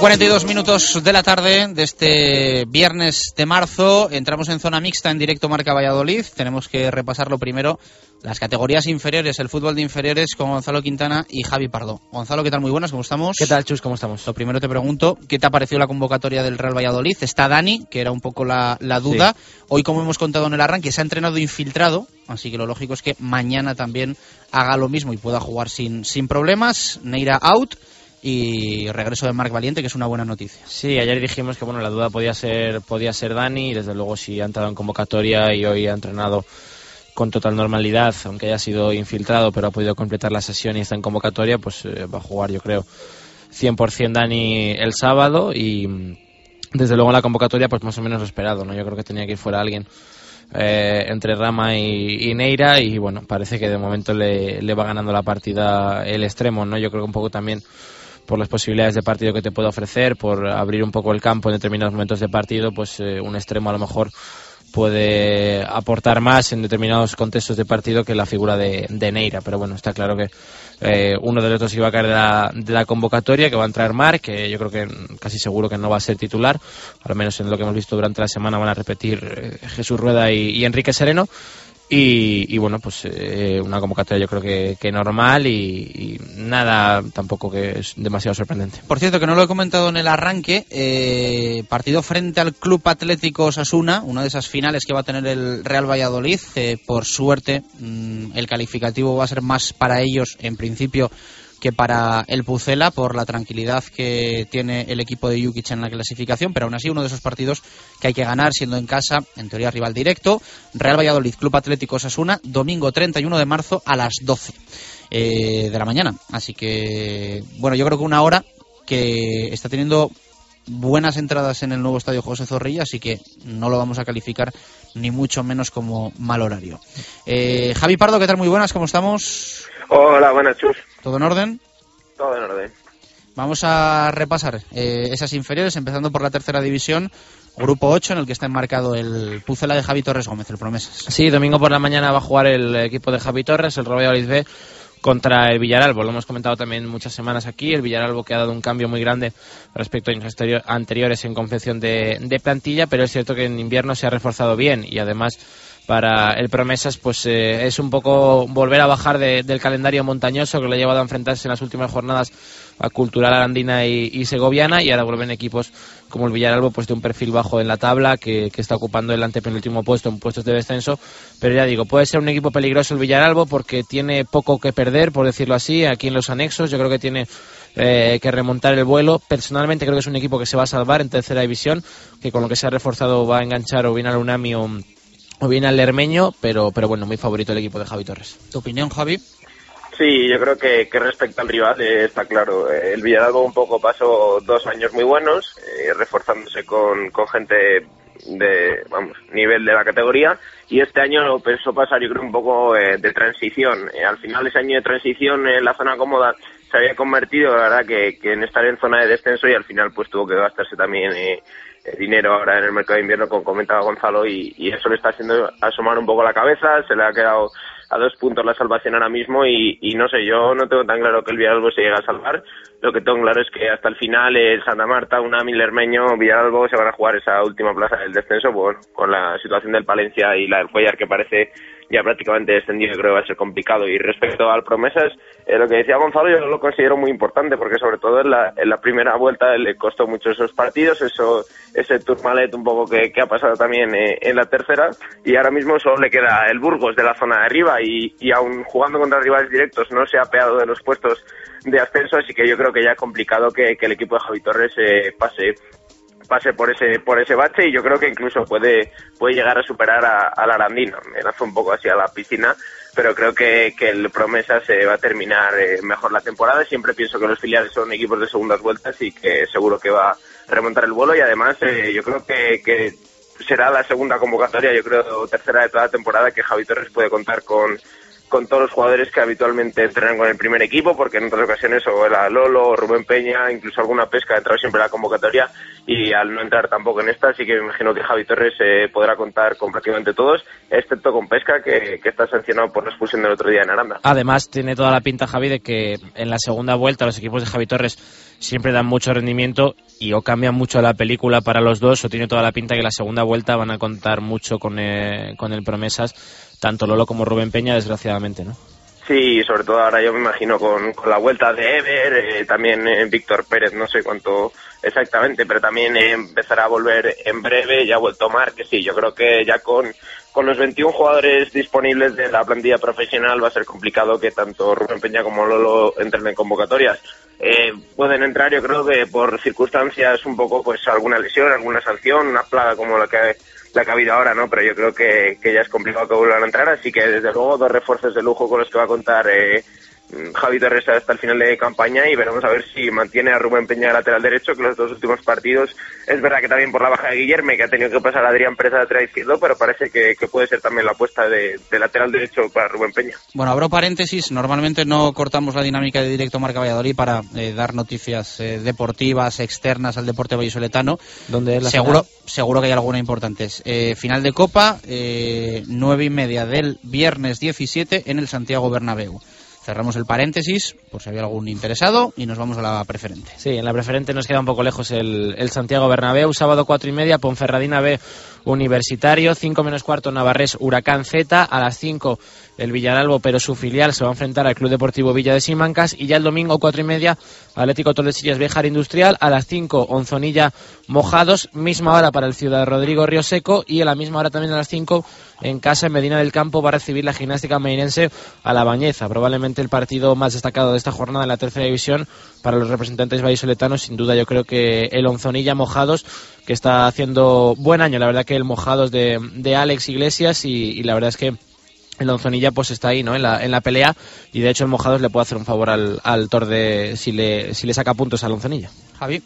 42 minutos de la tarde de este viernes de marzo. Entramos en zona mixta en directo Marca Valladolid. Tenemos que repasar lo primero las categorías inferiores, el fútbol de inferiores con Gonzalo Quintana y Javi Pardo. Gonzalo, ¿qué tal? Muy buenas, ¿cómo estamos? ¿Qué tal, Chus? ¿Cómo estamos? Lo primero te pregunto, ¿qué te ha parecido la convocatoria del Real Valladolid? Está Dani, que era un poco la, la duda. Hoy, como hemos contado en el arranque, se ha entrenado infiltrado, así que lo lógico es que mañana también haga lo mismo y pueda jugar sin, sin problemas. Neira out y regreso de Marc Valiente, que es una buena noticia. Sí, ayer dijimos que bueno la duda podía ser podía ser Dani y desde luego si ha entrado en convocatoria y hoy ha entrenado con total normalidad, aunque haya sido infiltrado, pero ha podido completar la sesión y está en convocatoria, pues eh, va a jugar yo creo 100% Dani el sábado y mm, desde luego la convocatoria pues más o menos lo esperado, ¿no? Yo creo que tenía que ir fuera alguien eh, entre Rama y, y, Neira y bueno, parece que de momento le, le va ganando la partida el extremo, ¿no? Yo creo que un poco también por las posibilidades de partido que te puede ofrecer, por abrir un poco el campo en determinados momentos de partido, pues eh, un extremo a lo mejor puede aportar más en determinados contextos de partido que la figura de, de Neira. Pero bueno, está claro que eh, uno de los dos iba a caer de la, de la, convocatoria, que va a entrar Mar, que yo creo que casi seguro que no va a ser titular, al menos en lo que hemos visto durante la semana van a repetir eh, Jesús Rueda y, y Enrique Sereno. Y, y, bueno, pues eh, una convocatoria yo creo que, que normal y, nada tampoco que es demasiado sorprendente. Por cierto, que no lo he comentado en el arranque, eh, partido frente al Club Atlético Osasuna, una de esas finales que va a tener el Real Valladolid. Eh, por suerte, mmm, el calificativo va a ser más para ellos, en principio, que para el Pucela por la tranquilidad que tiene el equipo de Jukic en la clasificación, pero aún así uno de esos partidos que hay que ganar siendo en casa, en teoría rival directo. Real Valladolid, Club Atlético Osasuna, domingo 31 de marzo a las 12 eh, de la mañana. Así que, bueno, yo creo que una hora que está teniendo buenas entradas en el nuevo estadio José Zorrilla, así que no lo vamos a calificar ni mucho menos como mal horario. Eh, Javi Pardo, ¿qué tal? Muy buenas, ¿cómo estamos? Hola, buenas, Chus. ¿Todo en orden? Todo en orden. Vamos a repasar eh, esas inferiores, empezando por la tercera división, grupo 8, en el que está enmarcado el Pucela de Javi Torres Gómez, el Promesas. Sí, domingo por la mañana va a jugar el equipo de Javi Torres, el Royal B contra el Villaralbo. Lo hemos comentado también muchas semanas aquí. El Villaralbo que ha dado un cambio muy grande respecto a años anteriores en confección de, de plantilla, pero es cierto que en invierno se ha reforzado bien y además para el Promesas pues eh, es un poco volver a bajar de, del calendario montañoso que le ha llevado a enfrentarse en las últimas jornadas a Cultural Arandina y, Segoviana y ahora vuelven equipos como el Villaralbo pues de un perfil bajo en la tabla que, que, está ocupando el antepenúltimo puesto en puestos de descenso pero ya digo puede ser un equipo peligroso el Villaralbo porque tiene poco que perder por decirlo así aquí en los anexos yo creo que tiene eh, que remontar el vuelo. Personalmente creo que es un equipo que se va a salvar en tercera división, que con lo que se ha reforzado va a enganchar o bien al Unami o, o bien al Lermeño, pero, pero bueno, muy favorito el equipo de Javi Torres. ¿Tu opinión, Javi? Sí, yo creo que, que respecto al rival eh, está claro. Eh, el Villaralbo un poco pasó dos años muy buenos, eh, reforzándose con, con gente de vamos nivel de la categoría y este año pensó pasar yo creo un poco eh, de transición eh, al final ese año de transición en la zona cómoda se había convertido, la verdad, que, que en estar en zona de descenso y al final pues tuvo que gastarse también eh, dinero ahora en el mercado de invierno, como comentaba Gonzalo, y, y eso le está haciendo asomar un poco la cabeza, se le ha quedado a dos puntos la salvación ahora mismo y, y, no sé, yo no tengo tan claro que el Villalbo se llegue a salvar. Lo que tengo claro es que hasta el final el Santa Marta, una Milermeño, Villalbo se van a jugar esa última plaza del descenso bueno, con la situación del Palencia y la del Cuellar que parece ya prácticamente descendido, creo que va a ser complicado. Y respecto al promesas, eh, lo que decía Gonzalo yo lo considero muy importante porque sobre todo en la, en la primera vuelta le costó mucho esos partidos, eso ese turmalet un poco que, que ha pasado también eh, en la tercera y ahora mismo solo le queda el Burgos de la zona de arriba y, y aún jugando contra rivales directos no se ha peado de los puestos de ascenso, así que yo creo que ya es complicado que, el equipo de Javi Torres eh, pase pase por ese por ese bache y yo creo que incluso puede puede llegar a superar a, al Arandino. Me lanzo un poco hacia la piscina, pero creo que, que el promesa se va a terminar eh, mejor la temporada. Siempre pienso que los filiales son equipos de segundas vueltas y que seguro que va a remontar el vuelo y además eh, yo creo que, que será la segunda convocatoria, yo creo tercera de toda la temporada que Javi Torres puede contar con con todos los jugadores que habitualmente entrenan con el primer equipo, porque en otras ocasiones o era Lolo, o Rubén Peña, incluso alguna pesca ha entrado siempre la convocatoria y al no entrar tampoco en esta, sí que me imagino que Javi Torres eh, podrá contar con prácticamente todos, excepto con pesca, que, que, está sancionado por la expulsión del otro día en Aranda. Además, tiene toda la pinta, Javi, de que en la segunda vuelta los equipos de Javi Torres siempre dan mucho rendimiento y o cambian mucho la película para los dos o tiene toda la pinta que la segunda vuelta van a contar mucho con, eh, con el Promesas, tanto Lolo como Rubén Peña, desgraciadamente, ¿no? Sí, sobre todo ahora yo me imagino con, con la vuelta de Ever, eh, también eh, Víctor Pérez, no sé cuánto exactamente, pero también eh, empezará a volver en breve, ya ha vuelto Mar, que sí, yo creo que ya con, con los 21 jugadores disponibles de la plantilla profesional va a ser complicado que tanto Rubén Peña como Lolo entren en convocatorias. Eh, pueden entrar, yo creo que por circunstancias un poco, pues alguna lesión, alguna sanción, una plaga como la que la que ha habido ahora, ¿no? Pero yo creo que, que ya es complicado que vuelvan a entrar, así que desde luego dos refuerzos de lujo con los que va a contar eh, Javi Torres hasta el final de campaña y veremos a ver si mantiene a Rubén Peña lateral derecho, que los dos últimos partidos es verdad que también por la baja de Guillerme, que ha tenido que pasar a Adrián Pérez a lateral izquierdo, pero parece que, que puede ser también la apuesta de, de, lateral derecho para Rubén Peña. Bueno, abro paréntesis, normalmente no cortamos la dinámica de directo Marca Valladolid para eh, dar noticias eh, deportivas externas al deporte vallisoletano. ¿Dónde es la seguro, final? seguro que hay alguna importante. Eh, final de Copa, nueve y media del viernes 17 en el Santiago Bernabéu. Cerramos el paréntesis, por si había algún interesado, y nos vamos a la preferente. Sí, en la preferente nos queda un poco lejos el, el Santiago Bernabéu, sábado cuatro y media, Ponferradina B Universitario, 5 menos cuarto Navarrés Huracán Z, a las 5 el Villaralbo, pero su filial se va a enfrentar al Club Deportivo Villa de Simancas y ya el domingo cuatro y media Atlético Tordesillas Bejar Industrial, a las 5 Onzonilla Mojados, misma hora para el Ciudad Rodrigo Río Seco y a la misma hora también a las 5 en casa en Medina del Campo va a recibir la gimnástica meirense a la Bañeza, probablemente el partido más destacado de esta jornada en la tercera división para los representantes vallisoletanos, sin duda yo creo que el Onzonilla Mojados que está haciendo buen año, la verdad que el Mojados de, de Alex Iglesias y, y la verdad es que el Onzonilla pues está ahí, ¿no? En la, en la pelea y de hecho el Mojados le puede hacer un favor al, al Torde si le, si le saca puntos al Onzonilla. Javi.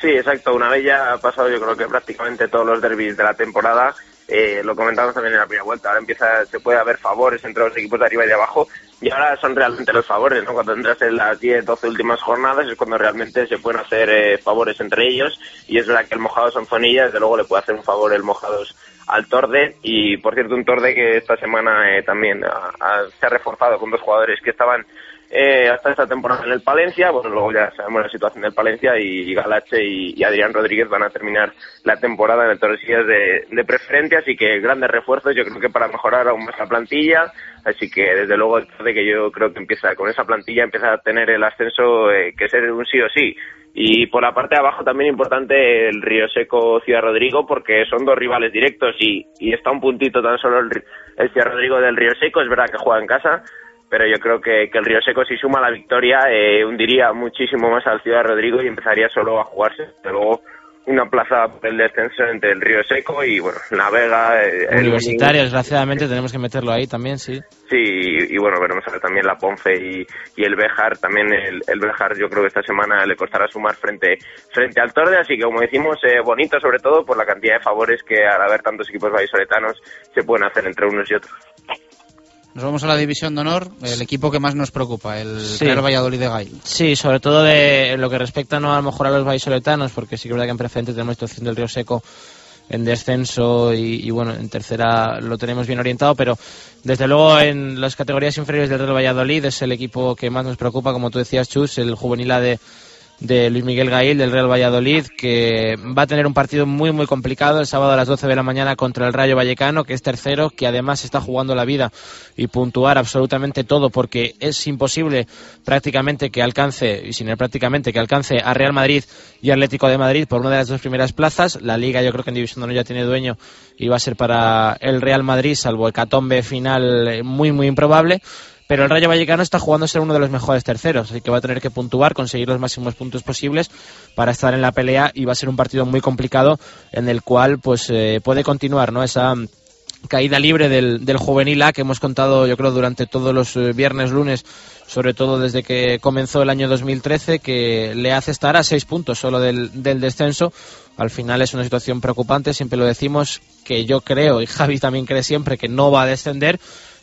Sí, exacto. Una vez ya ha pasado yo creo que prácticamente todos los derbis de la temporada. Eh, lo comentamos también en la primera vuelta. Ahora empieza, se puede haber favores entre los equipos de arriba y de abajo. Y ahora son realmente los favores, ¿no? Cuando entras en las 10, 12 últimas jornadas es cuando realmente se pueden hacer eh, favores entre ellos. Y es verdad que el Mojados Onzonilla, desde luego, le puede hacer un favor el Mojados al Torde y por cierto un Torde que esta semana eh, también a, a, se ha reforzado con dos jugadores que estaban eh, hasta esta temporada en el Palencia, bueno luego ya sabemos la situación del Palencia y, Galache y, Adrián Rodríguez van a terminar la temporada en el Tordesillas de, de preferente, así que grandes refuerzos yo creo que para mejorar aún más la plantilla, así que desde luego el Torde que yo creo que empieza con esa plantilla empieza a tener el ascenso eh, que ser un sí o sí. Y por la parte de abajo también importante el Río Seco Ciudad Rodrigo porque son dos rivales directos y, y está un puntito tan solo el, el, Ciudad Rodrigo del Río Seco, es verdad que juega en casa, pero yo creo que, que el Río Seco si suma la victoria eh, hundiría muchísimo más al Ciudad Rodrigo y empezaría solo a jugarse luego una plaza por el descenso entre el Río Seco y bueno, Navega. Eh, Universitario, el... desgraciadamente tenemos que meterlo ahí también, sí. Sí, y, y bueno, veremos ahora también la Ponce y, y el Bejar. También el, el, Bejar, yo creo que esta semana le costará sumar frente, frente al Torde. Así que, como decimos, eh, bonito sobre todo por la cantidad de favores que al haber tantos equipos vallisoletanos se pueden hacer entre unos y otros. Nos vamos a la división de honor, el equipo que más nos preocupa, el Sí. Real Valladolid de Gail. Sí, sobre todo de en lo que respecta no a lo mejor a los vallisoletanos, porque sí que es verdad que en preferente tenemos situación del Río Seco en descenso y, y, bueno, en tercera lo tenemos bien orientado, pero desde luego en las categorías inferiores del Real Valladolid es el equipo que más nos preocupa, como tú decías, Chus, el juvenil A de, de Luis Miguel Gail del Real Valladolid, que va a tener un partido muy muy complicado el sábado a las 12 de la mañana contra el Rayo Vallecano, que es tercero, que además está jugando la vida y puntuar absolutamente todo, porque es imposible prácticamente que alcance, y sin el prácticamente, que alcance a Real Madrid y Atlético de Madrid por una de las dos primeras plazas. La Liga yo creo que en División de ya tiene dueño y va a ser para el Real Madrid, salvo hecatombe final muy muy improbable. Pero el Rayo Vallecano está jugando a ser uno de los mejores terceros, así que va a tener que puntuar, conseguir los máximos puntos posibles para estar en la pelea y va a ser un partido muy complicado en el cual pues eh, puede continuar no esa mm, caída libre del, del juvenil A que hemos contado yo creo durante todos los eh, viernes, lunes, sobre todo desde que comenzó el año 2013, que le hace estar a seis puntos solo del, del descenso. Al final es una situación preocupante, siempre lo decimos, que yo creo, y Javi también cree siempre, que no va a descender,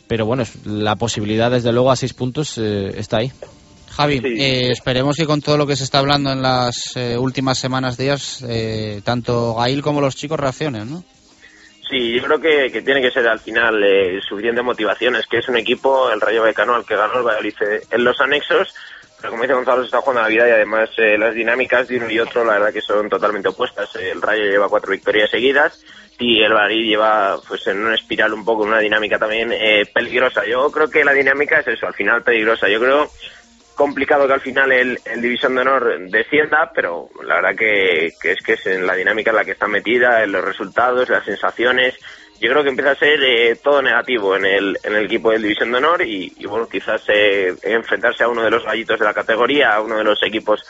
pero bueno, la posibilidad desde luego a seis puntos eh, está ahí. Javi, eh, esperemos que con todo lo que se está hablando en las eh, últimas semanas, días, eh, tanto Gail como los chicos reaccionen, ¿no? Sí, yo creo que, que tiene que ser al final eh, suficiente motivación. Es que es un equipo, el Rayo Vallecano, al que ganó el Valladolid en los anexos. Pero como dice Gonzalo, se está jugando la vida y además eh, las dinámicas de uno y otro, la verdad que son totalmente opuestas. El Rayo lleva cuatro victorias seguidas y el Valladolid lleva pues en una espiral un poco, en una dinámica también eh, peligrosa. Yo creo que la dinámica es eso, al final peligrosa. Yo creo complicado que al final el, el División de Honor descienda, pero la verdad que, que es que es en la dinámica en la que está metida, en los resultados, las sensaciones. Yo creo que empieza a ser eh, todo negativo en el, en el equipo del División de Honor y, y, bueno, quizás eh, enfrentarse a uno de los gallitos de la categoría, a uno de los equipos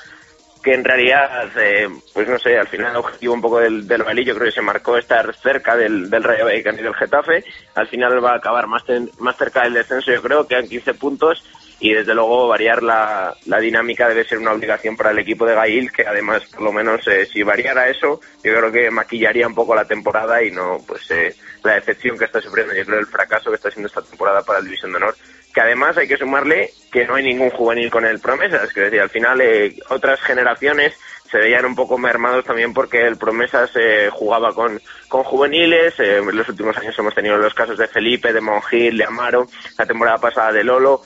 que en realidad, eh, pues no sé, al final el objetivo un poco del, del Bailí yo creo que se marcó estar cerca del, del Rayo Vallecano y del Getafe. Al final va a acabar más, ten- más cerca del descenso, yo creo, quedan 15 puntos y desde luego variar la, la dinámica debe ser una obligación para el equipo de Gail, que además, por lo menos, eh, si variara eso, yo creo que maquillaría un poco la temporada y no pues eh, la decepción que está sufriendo, yo creo el fracaso que está siendo esta temporada para el División de Honor. Que además hay que sumarle que no hay ningún juvenil con el Promesas, que decir, al final eh, otras generaciones se veían un poco mermados también porque el Promesas eh, jugaba con, con juveniles. eh, en los últimos años hemos tenido los casos de Felipe, de Monjil, de Amaro, la temporada pasada de Lolo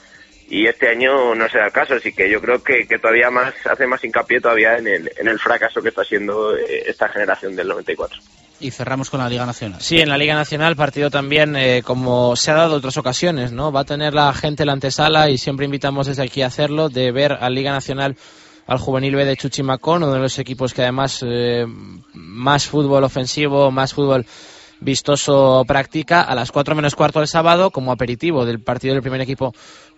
y este año no se da el caso, así que yo creo que, que todavía más hace más hincapié todavía en el, en el fracaso que está siendo eh, esta generación del 94. Y cerramos con la Liga Nacional. Sí, en la Liga Nacional, partido también, eh, como se ha dado en otras ocasiones, ¿no? Va a tener la gente la antesala y siempre invitamos desde aquí a hacerlo, de ver a Liga Nacional al Juvenil B de Chuchimacón, uno de los equipos que además eh, más fútbol ofensivo, más fútbol vistoso practica a las 4 menos cuarto del sábado como aperitivo del partido del primer equipo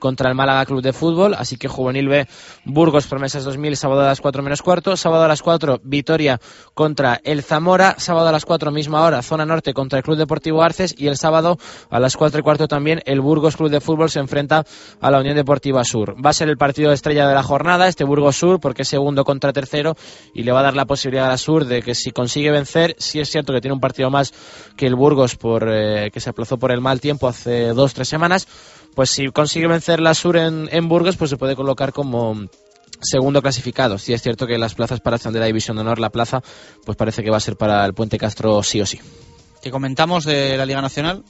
contra el Málaga Club de Fútbol. Así que Juvenil B, Burgos Promesas 2000, sábado a las 4 menos cuarto. Sábado a las 4, Vitoria contra el Zamora. Sábado a las 4, misma hora, Zona Norte contra el Club Deportivo Arces. Y el sábado a las 4 y cuarto también, el Burgos Club de Fútbol se enfrenta a la Unión Deportiva Sur. Va a ser el partido estrella de la jornada, este Burgos Sur, porque es segundo contra tercero y le va a dar la posibilidad a la Sur de que si consigue vencer, sí es cierto que tiene un partido más que el Burgos por eh, que se aplazó por el mal tiempo hace dos tres semanas pues si consigue vencer la Sur en, en Burgos pues se puede colocar como segundo clasificado sí es cierto que las plazas para ascender a División de Honor la plaza pues parece que va a ser para el Puente Castro sí o sí ¿Qué comentamos de la Liga Nacional?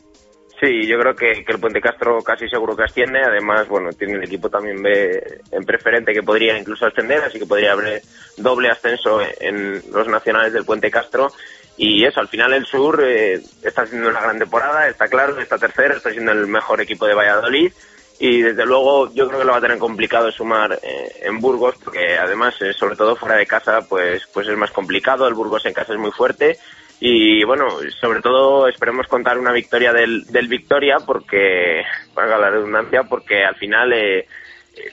Sí, yo creo que, que el Puente Castro casi seguro que asciende. Además, bueno, tiene el equipo también B en preferente que podría incluso ascender, así que podría haber doble ascenso en los nacionales del Puente Castro. Y eso, al final el Sur eh, está haciendo una gran temporada, está claro, está tercero, está siendo el mejor equipo de Valladolid. Y desde luego yo creo que lo va a tener complicado sumar eh, en Burgos, porque además, eh, sobre todo fuera de casa, pues, pues es más complicado. El Burgos en casa es muy fuerte. Y bueno, sobre todo esperemos contar una victoria del, del Victoria, porque, valga la redundancia, porque al final eh,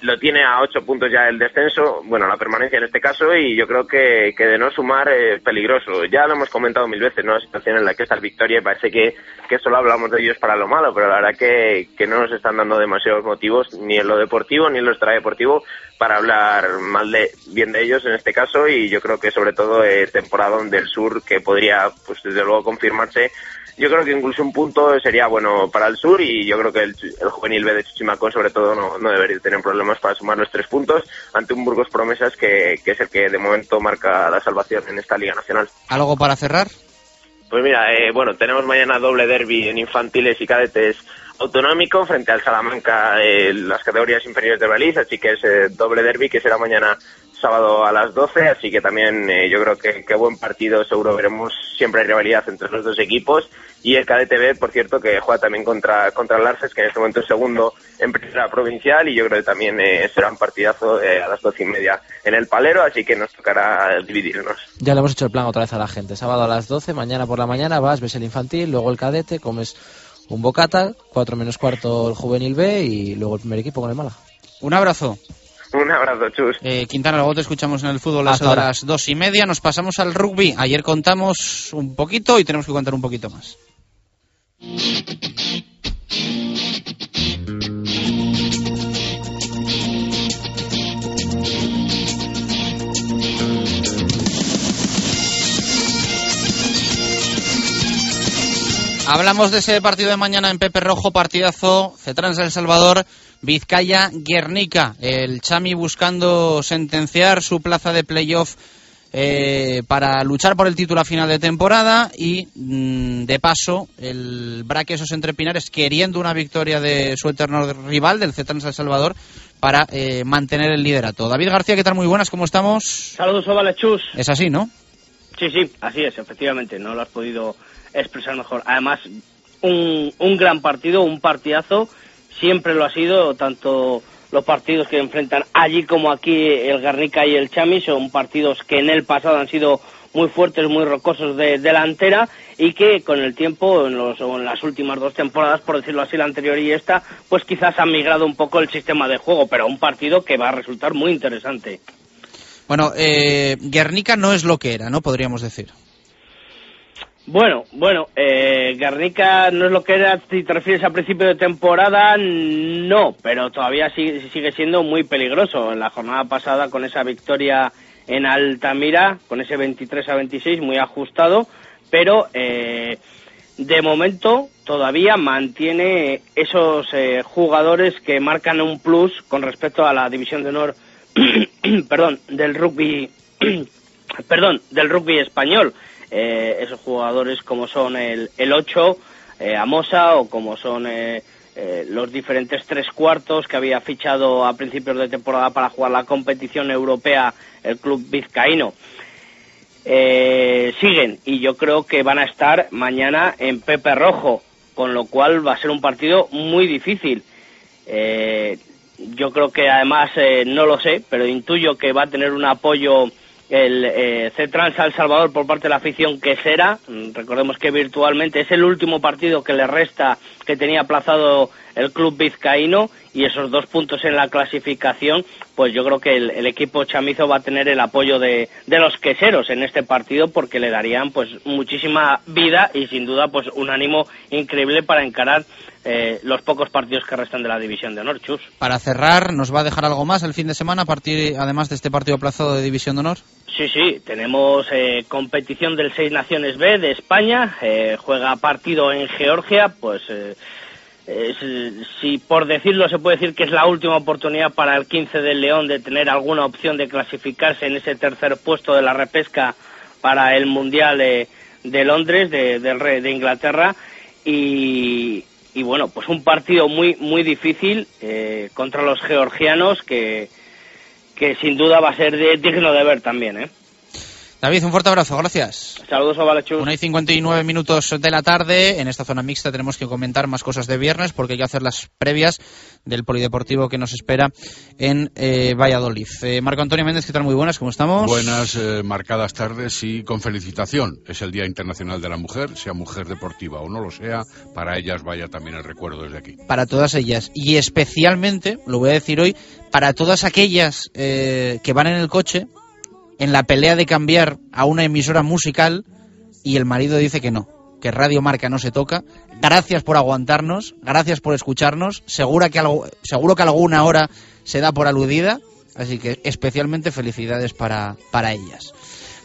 lo tiene a ocho puntos ya el descenso, bueno, la permanencia en este caso, y yo creo que, que de no sumar es peligroso. Ya lo hemos comentado mil veces, ¿no? La situación en la que está el Victoria, y parece que, que solo hablamos de ellos para lo malo, pero la verdad que, que no nos están dando demasiados motivos, ni en lo deportivo ni en lo extradeportivo, para hablar mal de, bien de ellos en este caso, y yo creo que sobre todo eh, temporada del sur, que podría, pues desde luego, confirmarse yo creo que incluso un punto sería bueno para el sur y yo creo que el, juvenil B de Chichimacón sobre todo no, no, debería tener problemas para sumar los tres puntos ante un Burgos Promesas que, que es el que de momento marca la salvación en esta Liga Nacional. ¿Algo para cerrar? Pues mira, eh, bueno, tenemos mañana doble derby en infantiles y cadetes autonómico frente al Salamanca en las categorías inferiores de Belice, así que es eh, doble derby que será mañana sábado a las 12, así que también eh, yo creo que, qué buen partido, seguro veremos, siempre hay rivalidad entre los dos equipos y el KDTV, por cierto, que juega también contra, contra el Arces, que en este momento es segundo en primera provincial y yo creo que también eh, será un partidazo a las doce y media en el Palero, así que nos tocará dividirnos. Ya le hemos hecho el plan otra vez a la gente, sábado a las 12, mañana por la mañana vas, ves el infantil, luego el cadete, comes un Bocata, 4 menos cuarto el Juvenil B y luego el primer equipo con el Málaga. Un abrazo. Un abrazo, Chus. Eh, Quintana, luego te escuchamos en el fútbol a las dos y media. Nos pasamos al rugby. Ayer contamos un poquito y tenemos que contar un poquito más. Hablamos de ese partido de mañana en Pepe Rojo, partidazo, Cetrans El Salvador, Vizcaya, Guernica. El Chami buscando sentenciar su plaza de playoff eh, para luchar por el título a final de temporada y mm, de paso el Braquesos entre Pinares queriendo una victoria de su eterno rival del Cetrans El Salvador para eh, mantener el liderato. David García, ¿qué tal? Muy buenas, ¿cómo estamos? Saludos, Chus. Es así, ¿no? Sí, sí, así es, efectivamente, no lo has podido expresar mejor. Además, un, un gran partido, un partidazo, siempre lo ha sido, tanto los partidos que enfrentan allí como aquí el Garnica y el Chami son partidos que en el pasado han sido muy fuertes, muy rocosos de delantera y que con el tiempo, en, los, en las últimas dos temporadas, por decirlo así, la anterior y esta, pues quizás ha migrado un poco el sistema de juego, pero un partido que va a resultar muy interesante. Bueno, eh, Guernica no es lo que era, ¿no? Podríamos decir. Bueno, bueno, eh, Guernica no es lo que era, si te refieres a principio de temporada, no, pero todavía sigue, sigue siendo muy peligroso. En la jornada pasada, con esa victoria en Altamira, con ese 23 a 26, muy ajustado, pero eh, de momento todavía mantiene esos eh, jugadores que marcan un plus con respecto a la división de honor, (clears throat) perdón, del rugby, (clears throat) perdón, del rugby español eh, esos jugadores como son el, el 8, eh, Amosa, o como son eh, los diferentes tres cuartos que había fichado a principios de temporada para jugar la competición europea el club vizcaíno. siguen y yo creo que van a estar mañana en Pepe Rojo, con lo cual va a ser un partido muy difícil. yo creo que además, no lo sé, pero intuyo que va a tener un apoyo el eh, El Salvador por parte de la afición que será. Recordemos que virtualmente es el último partido que le resta que tenía aplazado el club vizcaíno y esos dos puntos en la clasificación, pues yo creo que el, equipo chamizo va a tener el apoyo de, de, los queseros en este partido porque le darían pues muchísima vida y sin duda pues un ánimo increíble para encarar eh, los pocos partidos que restan de la división de honor, Chus. Para cerrar, ¿nos va a dejar algo más el fin de semana a partir además de este partido aplazado de división de honor? Sí, sí, tenemos eh, competición del Seis Naciones B de España, eh, juega partido en Georgia, pues si por decirlo se puede decir que es la última oportunidad para el 15 del León de tener alguna opción de clasificarse en ese tercer puesto de la repesca para el Mundial de, Londres, de, de, Inglaterra. Y, bueno, pues un partido muy, muy difícil eh, contra los georgianos que, que sin duda va a ser digno de ver también. ¿eh? David, un fuerte abrazo, gracias. Saludos a Valechus. 1 y 59 minutos de la tarde. En esta zona mixta tenemos que comentar más cosas de viernes porque hay que hacer las previas del polideportivo que nos espera en eh, Valladolid. Eh, Marco Antonio Méndez, ¿qué tal? Muy buenas, ¿cómo estamos? Buenas, eh, marcadas tardes y con felicitación. Es el Día Internacional de la Mujer, sea mujer deportiva o no lo sea, para ellas vaya también el recuerdo desde aquí. Para todas ellas. Y especialmente, lo voy a decir hoy, para todas aquellas eh, que van en el coche en la pelea de cambiar a una emisora musical y el marido dice que no, que Radio Marca no se toca. Gracias por aguantarnos, gracias por escucharnos. Segura que algo, seguro que alguna hora se da por aludida, así que especialmente felicidades para, para ellas.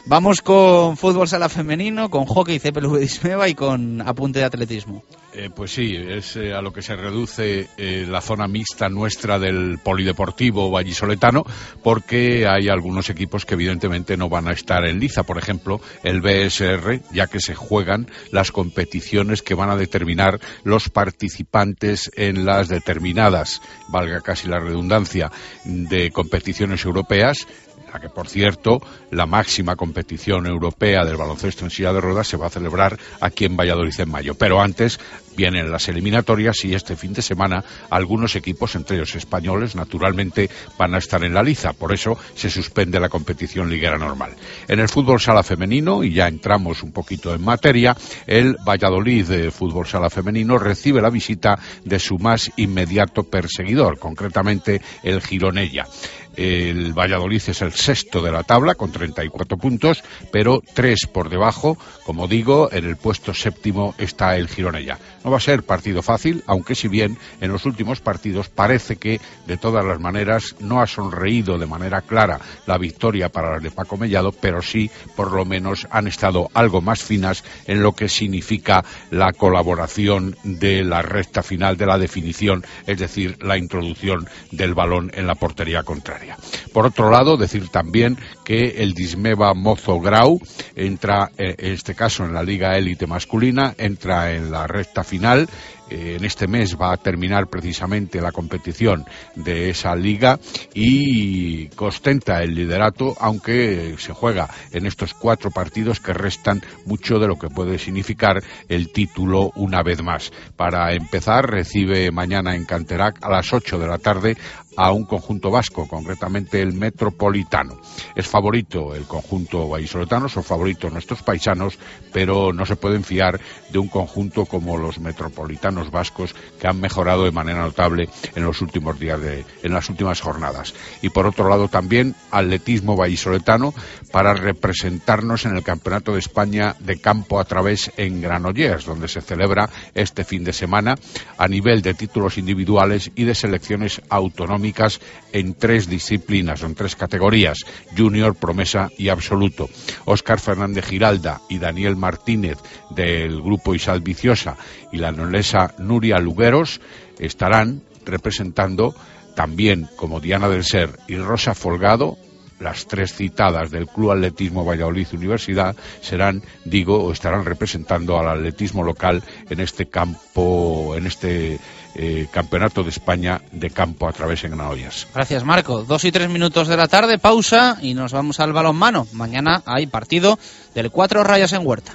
Vamos con fútbol sala femenino, con hockey CPLV Dismeva y con apunte de atletismo. Eh, pues sí, es eh, a lo que se reduce eh, la zona mixta nuestra del polideportivo vallisoletano, porque hay algunos equipos que evidentemente no van a estar en liza. Por ejemplo, el BSR, ya que se juegan las competiciones que van a determinar los participantes en las determinadas, valga casi la redundancia, de competiciones europeas la que, por cierto, la máxima competición europea del baloncesto en silla de ruedas se va a celebrar aquí en Valladolid en mayo. Pero antes vienen las eliminatorias y este fin de semana algunos equipos, entre ellos españoles, naturalmente van a estar en la liza. Por eso se suspende la competición liguera normal. En el fútbol sala femenino, y ya entramos un poquito en materia, el Valladolid de fútbol sala femenino recibe la visita de su más inmediato perseguidor, concretamente el Gironella. El Valladolid es el sexto de la tabla con 34 puntos, pero tres por debajo. Como digo, en el puesto séptimo está el Gironella. No va a ser partido fácil, aunque si bien en los últimos partidos parece que de todas las maneras no ha sonreído de manera clara la victoria para las de Paco Mellado, pero sí por lo menos han estado algo más finas en lo que significa la colaboración de la recta final de la definición, es decir, la introducción del balón en la portería contraria. Por otro lado, decir también que el Dismeva Mozo Grau entra, eh, en este caso en la Liga Élite masculina, entra en la recta final en este mes va a terminar precisamente la competición de esa liga y ostenta el liderato, aunque se juega en estos cuatro partidos que restan mucho de lo que puede significar el título una vez más. Para empezar, recibe mañana en Canterac a las 8 de la tarde a un conjunto vasco, concretamente el Metropolitano. Es favorito el conjunto vallisoletano, son favoritos nuestros paisanos, pero no se pueden fiar de un conjunto como los metropolitanos vascos que han mejorado de manera notable en los últimos días de, en las últimas jornadas. Y por otro lado también atletismo vallisoletano para representarnos en el Campeonato de España de campo a través en Granollers, donde se celebra este fin de semana a nivel de títulos individuales y de selecciones autonómicas en tres disciplinas, en tres categorías, junior, promesa y absoluto. Óscar Fernández Giralda y Daniel Martínez del grupo Isal Viciosa y la nolesa Nuria Lugueros estarán representando también como Diana del Ser y Rosa Folgado las tres citadas del Club Atletismo Valladolid Universidad serán, digo, o estarán representando al atletismo local en este campo, en este eh, Campeonato de España de campo a través en Granollers. Gracias, Marco. Dos y tres minutos de la tarde, pausa y nos vamos al balonmano. Mañana hay partido del Cuatro Rayas en Huerta.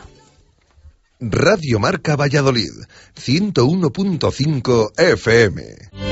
Radio Marca Valladolid, 101.5 FM.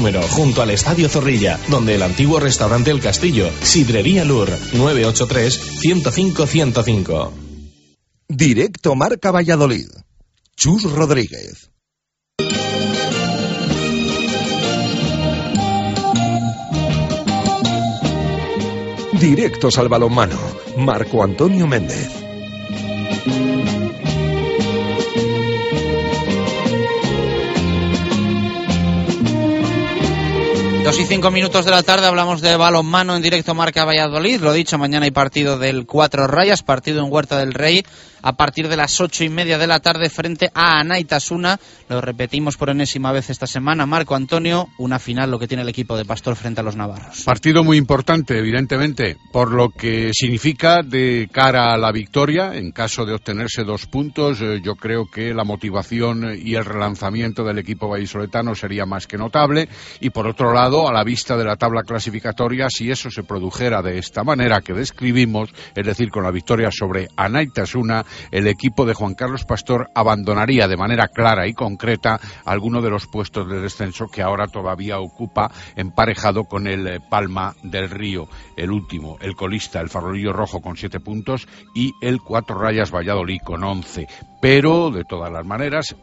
número, junto al Estadio Zorrilla, donde el antiguo restaurante El Castillo, Sidrería Lur, 983-105-105. Directo Marca Valladolid. Chus Rodríguez. Directos al balonmano. Marco Antonio Méndez. Dos y cinco minutos de la tarde hablamos de balonmano en directo Marca Valladolid. Lo dicho, mañana hay partido del Cuatro Rayas, partido en Huerta del Rey a partir de las ocho y media de la tarde frente a Anaitasuna. Lo repetimos por enésima vez esta semana. Marco Antonio, una final lo que tiene el equipo de Pastor frente a los Navarros. Partido muy importante, evidentemente, por lo que significa de cara a la victoria. En caso de obtenerse dos puntos, eh, yo creo que la motivación y el relanzamiento del equipo vallisoletano sería más que notable. Y por otro lado, a la vista de la tabla clasificatoria, si eso se produjera de esta manera que describimos, es decir, con la victoria sobre Anaitasuna, el equipo de Juan Carlos Pastor abandonaría de manera clara y concreta alguno de los puestos de descenso que ahora todavía ocupa emparejado con el eh, Palma del Río, el último, el colista, el farolillo rojo con siete puntos y el cuatro rayas Valladolid con once. Pero, de todas las maneras,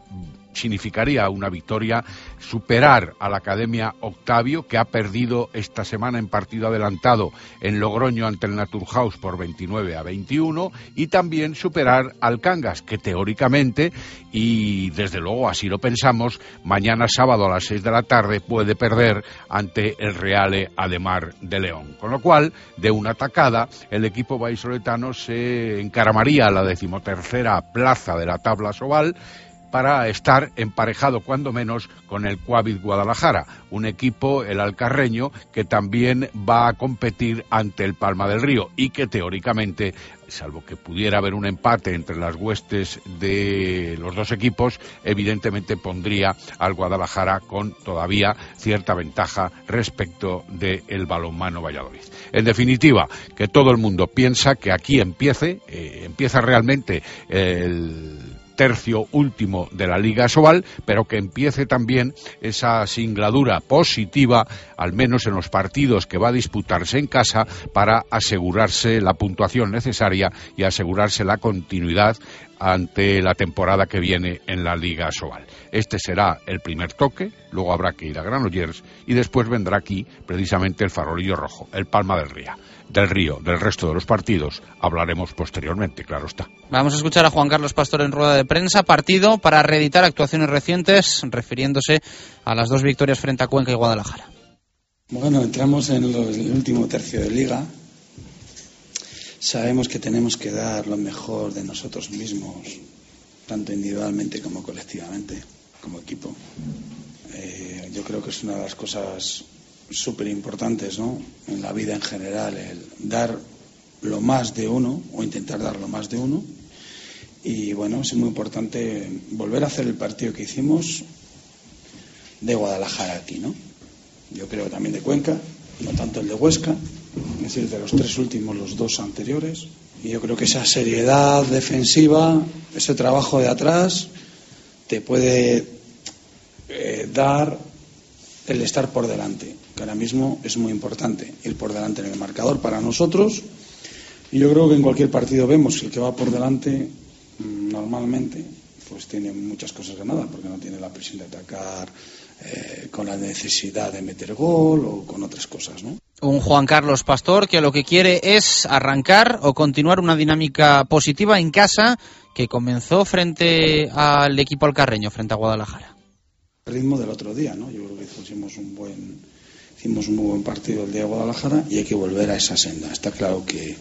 significaría una victoria superar a la Academia Octavio, que ha perdido esta semana en partido adelantado en Logroño ante el Naturhaus por 29 a 21, y también superar al Cangas, que teóricamente, y desde luego así lo pensamos, mañana sábado a las 6 de la tarde puede perder ante el Reale Ademar de León. Con lo cual, de una atacada, el equipo vallisoletano se encaramaría a la decimotercera plaza de la tabla soval, para estar emparejado cuando menos con el Cuavit Guadalajara, un equipo, el alcarreño, que también va a competir ante el Palma del Río y que teóricamente, salvo que pudiera haber un empate entre las huestes de los dos equipos, evidentemente pondría al Guadalajara con todavía cierta ventaja respecto del balonmano Valladolid. En definitiva, que todo el mundo piensa que aquí empiece, eh, empieza realmente el tercio último de la Liga Sobal, pero que empiece también esa singladura positiva, al menos en los partidos que va a disputarse en casa, para asegurarse la puntuación necesaria y asegurarse la continuidad ante la temporada que viene en la Liga Sobal. Este será el primer toque, luego habrá que ir a Granollers y después vendrá aquí precisamente el farolillo rojo, el Palma del Río del Río, del resto de los partidos, hablaremos posteriormente, claro está. Vamos a escuchar a Juan Carlos Pastor en rueda de prensa, partido para reeditar actuaciones recientes, refiriéndose a las dos victorias frente a Cuenca y Guadalajara. Bueno, entramos en el último tercio de liga. Sabemos que tenemos que dar lo mejor de nosotros mismos, tanto individualmente como colectivamente, como equipo. Eh, yo creo que es una de las cosas súper importantes ¿no? en la vida en general, el dar lo más de uno o intentar dar lo más de uno. Y bueno, es muy importante volver a hacer el partido que hicimos de Guadalajara aquí, ¿no? Yo creo también de Cuenca, no tanto el de Huesca, es decir, de los tres últimos, los dos anteriores. Y yo creo que esa seriedad defensiva, ese trabajo de atrás, te puede eh, dar el estar por delante que ahora mismo es muy importante, ir por delante en el marcador para nosotros. Y yo creo que en cualquier partido vemos que el que va por delante mm, normalmente pues tiene muchas cosas ganadas porque no tiene la presión de atacar eh, con la necesidad de meter gol o con otras cosas, ¿no? Un Juan Carlos Pastor que lo que quiere es arrancar o continuar una dinámica positiva en casa que comenzó frente al equipo alcarreño, frente a Guadalajara. El ritmo del otro día, ¿no? Yo creo que hicimos un buen Hicimos un muy buen partido el día de Guadalajara y hay que volver a esa senda. Está claro que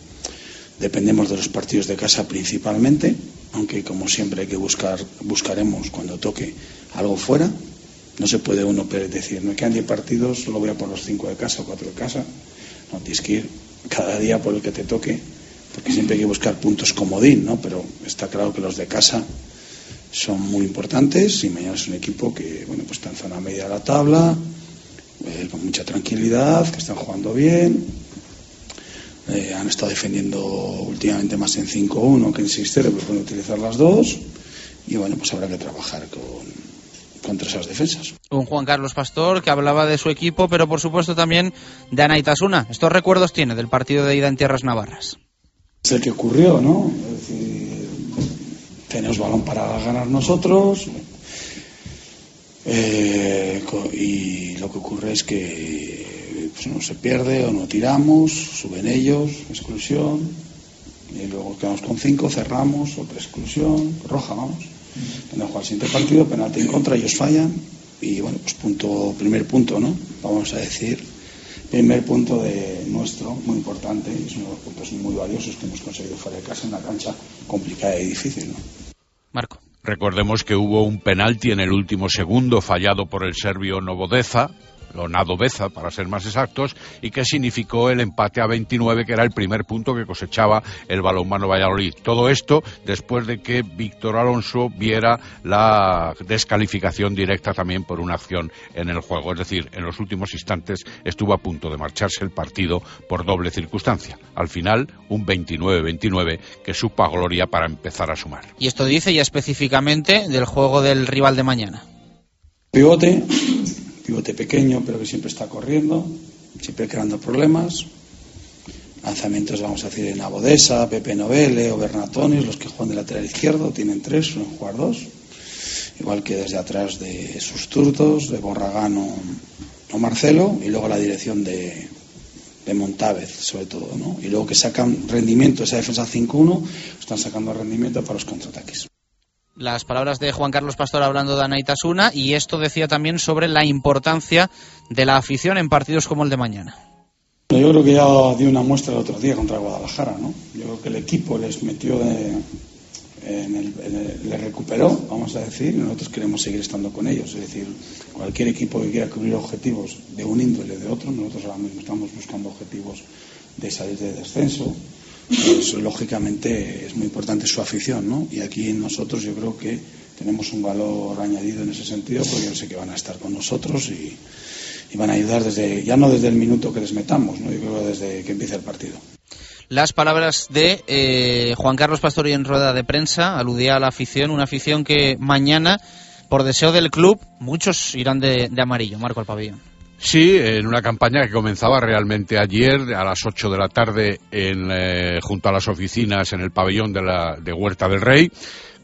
dependemos de los partidos de casa principalmente, aunque como siempre hay que buscar, buscaremos cuando toque algo fuera, No se puede uno decir, me quedan 10 partidos, solo voy a por los 5 de casa o 4 de casa. No, tienes que ir cada día por el que te toque, porque siempre hay que buscar puntos comodín, ¿no? Pero está claro que los de casa son muy importantes y mañana es un equipo que, bueno, pues está en zona media de la tabla, eh, con mucha tranquilidad, que están jugando bien. Eh, han estado defendiendo últimamente más en 5-1 que en 6-0, pero pueden utilizar las dos. Y bueno, pues habrá que trabajar con, contra esas defensas. Un Juan Carlos Pastor que hablaba de su equipo, pero por supuesto también de Anaitasuna. ¿Estos recuerdos tiene del partido de ida en Tierras Navarras? Es el que ocurrió, ¿no? Es decir, tenemos balón para ganar nosotros. Eh, y lo que ocurre es que pues, no se pierde o no tiramos, suben ellos, exclusión, y luego quedamos con cinco, cerramos, otra exclusión, roja, vamos. En el siguiente partido, penalti en contra, ellos fallan, y bueno, pues punto, primer punto, ¿no? Vamos a decir, primer punto de nuestro, muy importante, es uno de los puntos muy valiosos que hemos conseguido fuera de casa en una cancha complicada y difícil, ¿no? Marco. Recordemos que hubo un penalti en el último segundo fallado por el serbio Novodeza, Lonado Beza, para ser más exactos, y que significó el empate a 29, que era el primer punto que cosechaba el balonmano Valladolid. Todo esto después de que Víctor Alonso viera la descalificación directa también por una acción en el juego. Es decir, en los últimos instantes estuvo a punto de marcharse el partido por doble circunstancia. Al final, un 29-29 que supo a gloria para empezar a sumar. Y esto dice ya específicamente del juego del rival de mañana. Pivote, pivote pequeño, pero que siempre está corriendo, siempre creando problemas. Lanzamientos, vamos a decir, en Abodesa, Pepe Novele o Bernatonis, los que juegan de lateral izquierdo, tienen tres, suelen jugar dos. Igual que desde atrás de sus turdos, de Borragano o Marcelo, y luego la dirección de, de Montávez, sobre todo, ¿no? Y luego que sacan rendimiento, esa defensa 5-1, están sacando rendimiento para los contraataques las palabras de Juan Carlos Pastor hablando de Anaitasuna y esto decía también sobre la importancia de la afición en partidos como el de mañana. Yo creo que ya dio una muestra el otro día contra Guadalajara, ¿no? Yo creo que el equipo les metió de, en el, le recuperó, vamos a decir, y nosotros queremos seguir estando con ellos. Es decir, cualquier equipo que quiera cubrir objetivos de un índole de otro, nosotros ahora mismo estamos buscando objetivos de salir de descenso, pues lógicamente es muy importante su afición, ¿no? Y aquí nosotros yo creo que tenemos un valor añadido en ese sentido porque yo sé que van a estar con nosotros y, van a ayudar desde, ya no desde el minuto que les metamos, ¿no? Yo creo desde que empiece el partido. Las palabras de eh, Juan Carlos Pastori en rueda de prensa aludía a la afición, una afición que mañana, por deseo del club, muchos irán de, de amarillo. Marco al pabellón. Sí, en una campaña que comenzaba realmente ayer a las 8 de la tarde en, eh, junto a las oficinas en el pabellón de, la, de Huerta del Rey,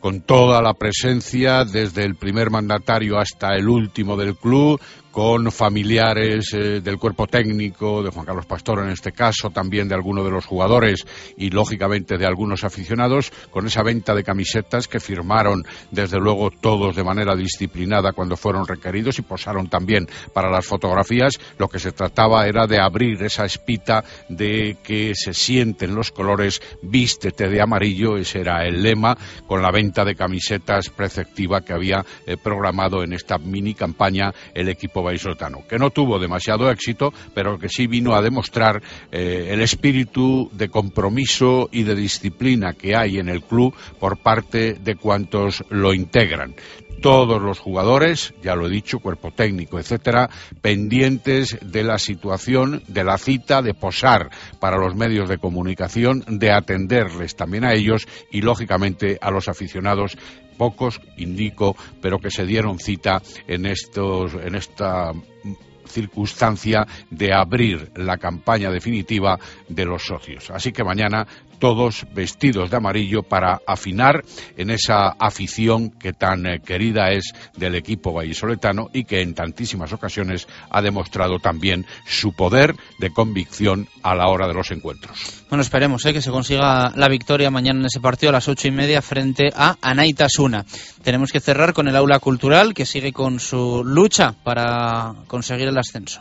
con toda la presencia desde el primer mandatario hasta el último del club, con familiares eh, del cuerpo técnico, de Juan Carlos Pastor en este caso, también de algunos de los jugadores y lógicamente de algunos aficionados, con esa venta de camisetas que firmaron desde luego todos de manera disciplinada cuando fueron requeridos y posaron también para las fotografías. Lo que se trataba era de abrir esa espita de que se sienten los colores, vístete de amarillo, ese era el lema, con la venta de camisetas preceptiva que había eh, programado en esta mini campaña el equipo que no tuvo demasiado éxito, pero que sí vino a demostrar eh, el espíritu de compromiso y de disciplina que hay en el club por parte de cuantos lo integran. Todos los jugadores, ya lo he dicho, cuerpo técnico, etcétera, pendientes de la situación, de la cita, de posar para los medios de comunicación, de atenderles también a ellos y, lógicamente, a los aficionados pocos, indico, pero que se dieron cita en, estos, en esta circunstancia de abrir la campaña definitiva de los socios. Así que mañana todos vestidos de amarillo para afinar en esa afición que tan eh, querida es del equipo vallisoletano y que en tantísimas ocasiones ha demostrado también su poder de convicción a la hora de los encuentros. Bueno, esperemos eh, que se consiga la victoria mañana en ese partido a las ocho y media frente a Anaitasuna. Tenemos que cerrar con el aula cultural que sigue con su lucha para conseguir el ascenso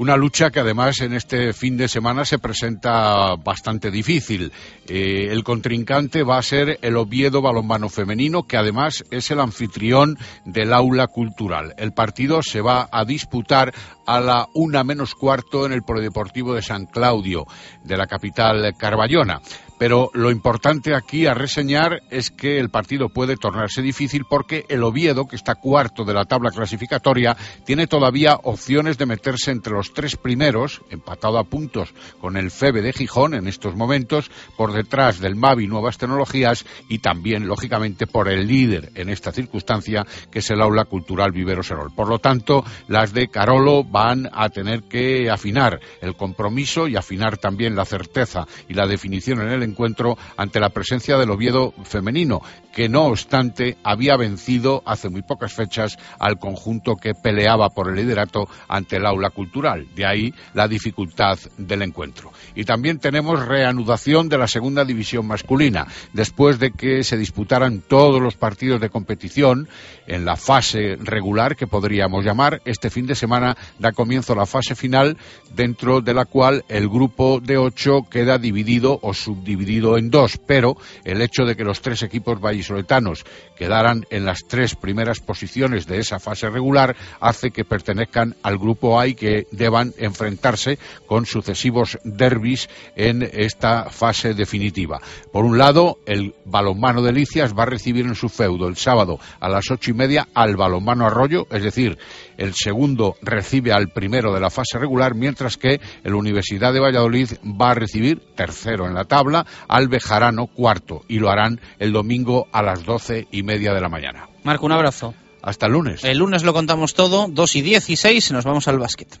Una lucha que además en este fin de semana se presenta bastante difícil. Eh, el contrincante va a ser el Oviedo Balonmano Femenino, que además es el anfitrión del aula cultural. El partido se va a disputar a la una menos cuarto en el Polideportivo de San Claudio, de la capital carballona. Pero lo importante aquí a reseñar es que el partido puede tornarse difícil porque el Oviedo, que está cuarto de la tabla clasificatoria, tiene todavía opciones de meterse entre los tres primeros, empatado a puntos con el FEBE de Gijón en estos momentos, por detrás del Mavi Nuevas Tecnologías y también, lógicamente, por el líder en esta circunstancia, que es el Aula Cultural Vivero Serol. Por lo tanto, las de Carolo van a tener que afinar el compromiso y afinar también la certeza y la definición en el encuentro ante la presencia del Oviedo femenino, que no obstante había vencido hace muy pocas fechas al conjunto que peleaba por el liderato ante el aula cultural. De ahí la dificultad del encuentro. Y también tenemos reanudación de la segunda división masculina, después de que se disputaran todos los partidos de competición en la fase regular que podríamos llamar. Este fin de semana da comienzo la fase final, dentro de la cual el grupo de ocho queda dividido o subdividido en dos, pero el hecho de que los tres equipos vallisoletanos quedaran en las tres primeras posiciones de esa fase regular hace que pertenezcan al grupo A y que deban enfrentarse con sucesivos derbis en esta fase definitiva. Por un lado, el balonmano de Licias va a recibir en su feudo el sábado a las ocho y media al balonmano Arroyo, es decir, el segundo recibe al primero de la fase regular, mientras que el Universidad de Valladolid va a recibir tercero en la tabla al Bejarano cuarto y lo harán el domingo a las doce y media de la mañana. Marco, un abrazo. Hasta el lunes. El lunes lo contamos todo, 2 y 16, nos vamos al básquet.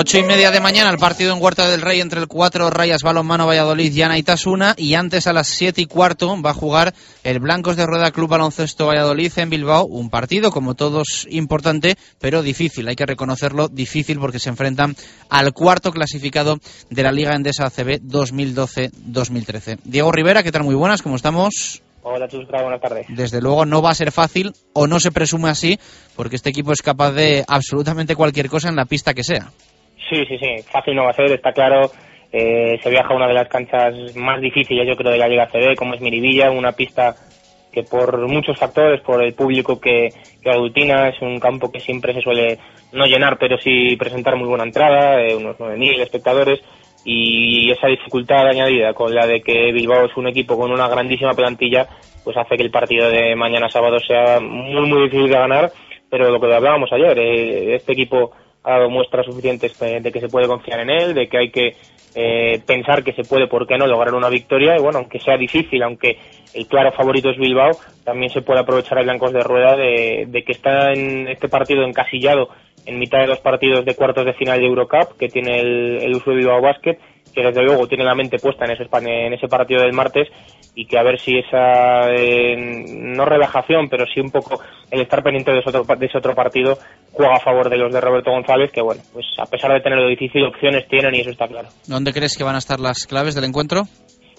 Ocho y media de mañana el partido en Huerta del Rey entre el cuatro Rayas Balonmano Valladolid y Anaitasuna y antes a las siete y cuarto va a jugar el Blancos de Rueda Club Baloncesto Valladolid en Bilbao, un partido como todos importante pero difícil, hay que reconocerlo difícil porque se enfrentan al cuarto clasificado de la Liga Endesa ACB 2012-2013. Diego Rivera, ¿qué tal? Muy buenas, ¿cómo estamos? Hola, Chus, buenas tardes. Desde luego no va a ser fácil o no se presume así porque este equipo es capaz de absolutamente cualquier cosa en la pista que sea. Sí, sí, sí, fácil no va a ser, está claro. Eh, se viaja a una de las canchas más difíciles, yo creo, de la Liga CB, como es Miribilla, una pista que por muchos factores, por el público que, que aglutina, es un campo que siempre se suele no llenar, pero sí presentar muy buena entrada, eh, unos 9.000 espectadores, y esa dificultad añadida con la de que Bilbao es un equipo con una grandísima plantilla, pues hace que el partido de mañana sábado sea muy, muy difícil de ganar, pero lo que hablábamos ayer, eh, este equipo ha dado muestras suficientes de que se puede confiar en él, de que hay que eh, pensar que se puede, ¿por qué no?, lograr una victoria. Y bueno, aunque sea difícil, aunque el claro favorito es Bilbao, también se puede aprovechar a Blancos de Rueda de, de, que está en este partido encasillado en mitad de los partidos de cuartos de final de Eurocup, que tiene el, el uso de Bilbao Basket, que desde luego tiene la mente puesta en ese, en ese partido del martes y que a ver si esa, eh, no relajación, pero sí un poco el estar pendiente de ese, otro, de ese otro partido juega a favor de los de Roberto González, que bueno, pues a pesar de tener lo difícil, opciones tienen y eso está claro. ¿Dónde crees que van a estar las claves del encuentro?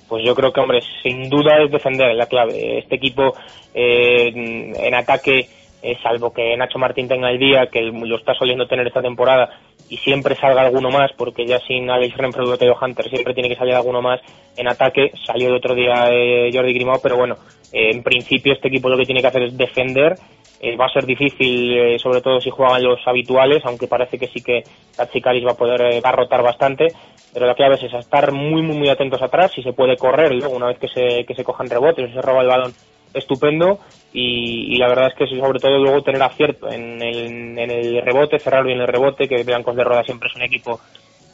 Pues yo creo que, hombre, sin duda es defender la clave. Este equipo eh, en ataque eh, salvo que Nacho Martín tenga el día que lo está soliendo tener esta temporada y siempre salga alguno más, porque ya sin Alex Renfrew o Teo Hunter siempre tiene que salir alguno más en ataque. Salió el otro día eh, Jordi Grimao, pero bueno, eh, en principio este equipo lo que tiene que hacer es defender. Eh, va a ser difícil, eh, sobre todo si juegan los habituales, aunque parece que sí que Tachicaris va a poder va a rotar bastante. Pero la clave es estar muy, muy, muy atentos atrás. Si se puede correr, luego una vez que se, que se cojan rebotes, se roba el balón, estupendo y, y, la verdad es que sobre todo luego tener acierto en el, en el rebote, cerrar bien el rebote, que Blancos de Roda siempre es un equipo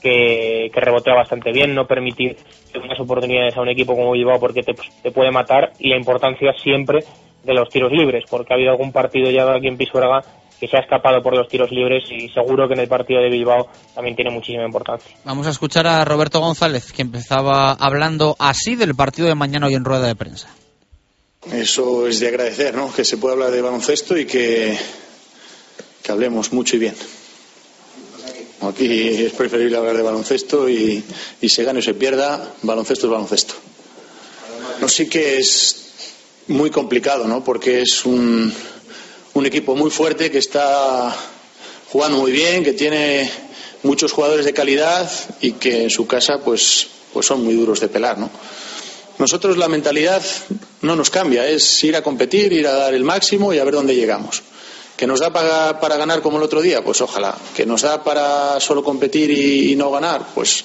que, que rebotea bastante bien, no permitir unas oportunidades a un equipo como Bilbao porque te, te, puede matar y la importancia siempre de los tiros libres, porque ha habido algún partido ya aquí en Pisuerga que se ha escapado por los tiros libres y seguro que en el partido de Bilbao también tiene muchísima importancia. Vamos a escuchar a Roberto González, que empezaba hablando así del partido de mañana hoy en rueda de prensa. Eso es de agradecer, ¿no? Que se pueda hablar de baloncesto y que, que hablemos mucho y bien. Aquí es preferible hablar de baloncesto y, y se gane o se pierda, baloncesto es baloncesto. No sí que es muy complicado, ¿no? Porque es un, un equipo muy fuerte que está jugando muy bien, que tiene muchos jugadores de calidad y que en su casa pues, pues son muy duros de pelar, ¿no? Nosotros la mentalidad no nos cambia, es ir a competir, ir a dar el máximo y a ver dónde llegamos. ¿Que nos da para, ganar como el otro día? Pues ojalá. ¿Que nos da para solo competir y, y no ganar? Pues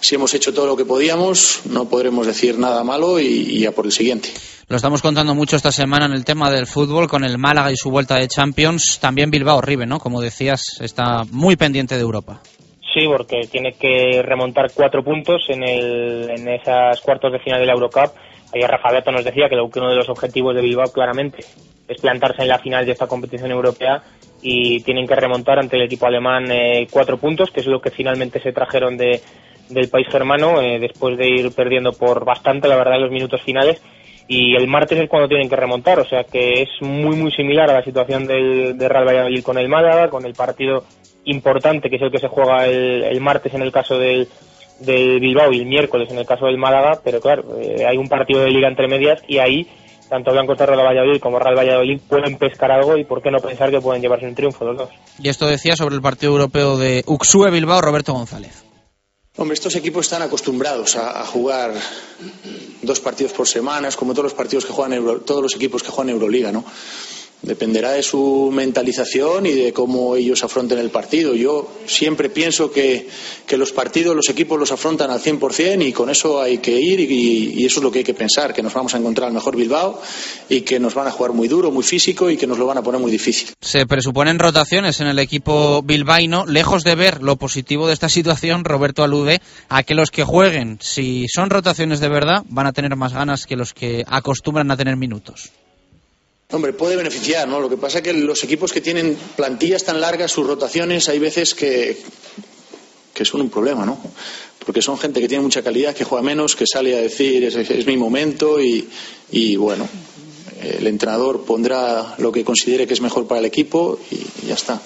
si hemos hecho todo lo que podíamos, no podremos decir nada malo y, y a por el siguiente. Lo estamos contando mucho esta semana en el tema del fútbol con el Málaga y su vuelta de Champions. También Bilbao Ribe, ¿no? Como decías, está muy pendiente de Europa. Sí, porque tiene que remontar cuatro puntos en, el, en esas cuartos de final de la Eurocup. Ayer Rafa Beto nos decía que uno de los objetivos de Bilbao claramente es plantarse en la final de esta competición europea y tienen que remontar ante el equipo alemán eh, cuatro puntos, que es lo que finalmente se trajeron de, del país germano eh, después de ir perdiendo por bastante, la verdad, en los minutos finales. Y el martes es cuando tienen que remontar, o sea que es muy, muy similar a la situación del, de Real Valladolid con el Málaga, con el partido importante que es el que se juega el, el martes en el caso del, del Bilbao y el miércoles en el caso del Málaga, pero claro, eh, hay un partido de liga entre medias y ahí tanto Blanco Real Valladolid como Real Valladolid pueden pescar algo y por qué no pensar que pueden llevarse un triunfo los dos. Y esto decía sobre el partido europeo de Uxue Bilbao Roberto González. Hombre, estos equipos están acostumbrados a, a, jugar dos partidos por semana, es como todos los partidos que juegan Euro, todos los equipos que juegan Euroliga, ¿no? Dependerá de su mentalización y de cómo ellos afronten el partido. Yo siempre pienso que, que los partidos, los equipos los afrontan al 100% y con eso hay que ir y, y, eso es lo que hay que pensar, que nos vamos a encontrar al mejor Bilbao y que nos van a jugar muy duro, muy físico y que nos lo van a poner muy difícil. Se presuponen rotaciones en el equipo bilbaíno. Lejos de ver lo positivo de esta situación, Roberto alude a que los que jueguen, si son rotaciones de verdad, van a tener más ganas que los que acostumbran a tener minutos. Hombre, puede beneficiar, ¿no? Lo que pasa es que los equipos que tienen plantillas tan largas, sus rotaciones, hay veces que, que son un problema, ¿no? Porque son gente que tiene mucha calidad, que juega menos, que sale a decir es, mi momento y, y, bueno, el entrenador pondrá lo que considere que es mejor para el equipo y ya está.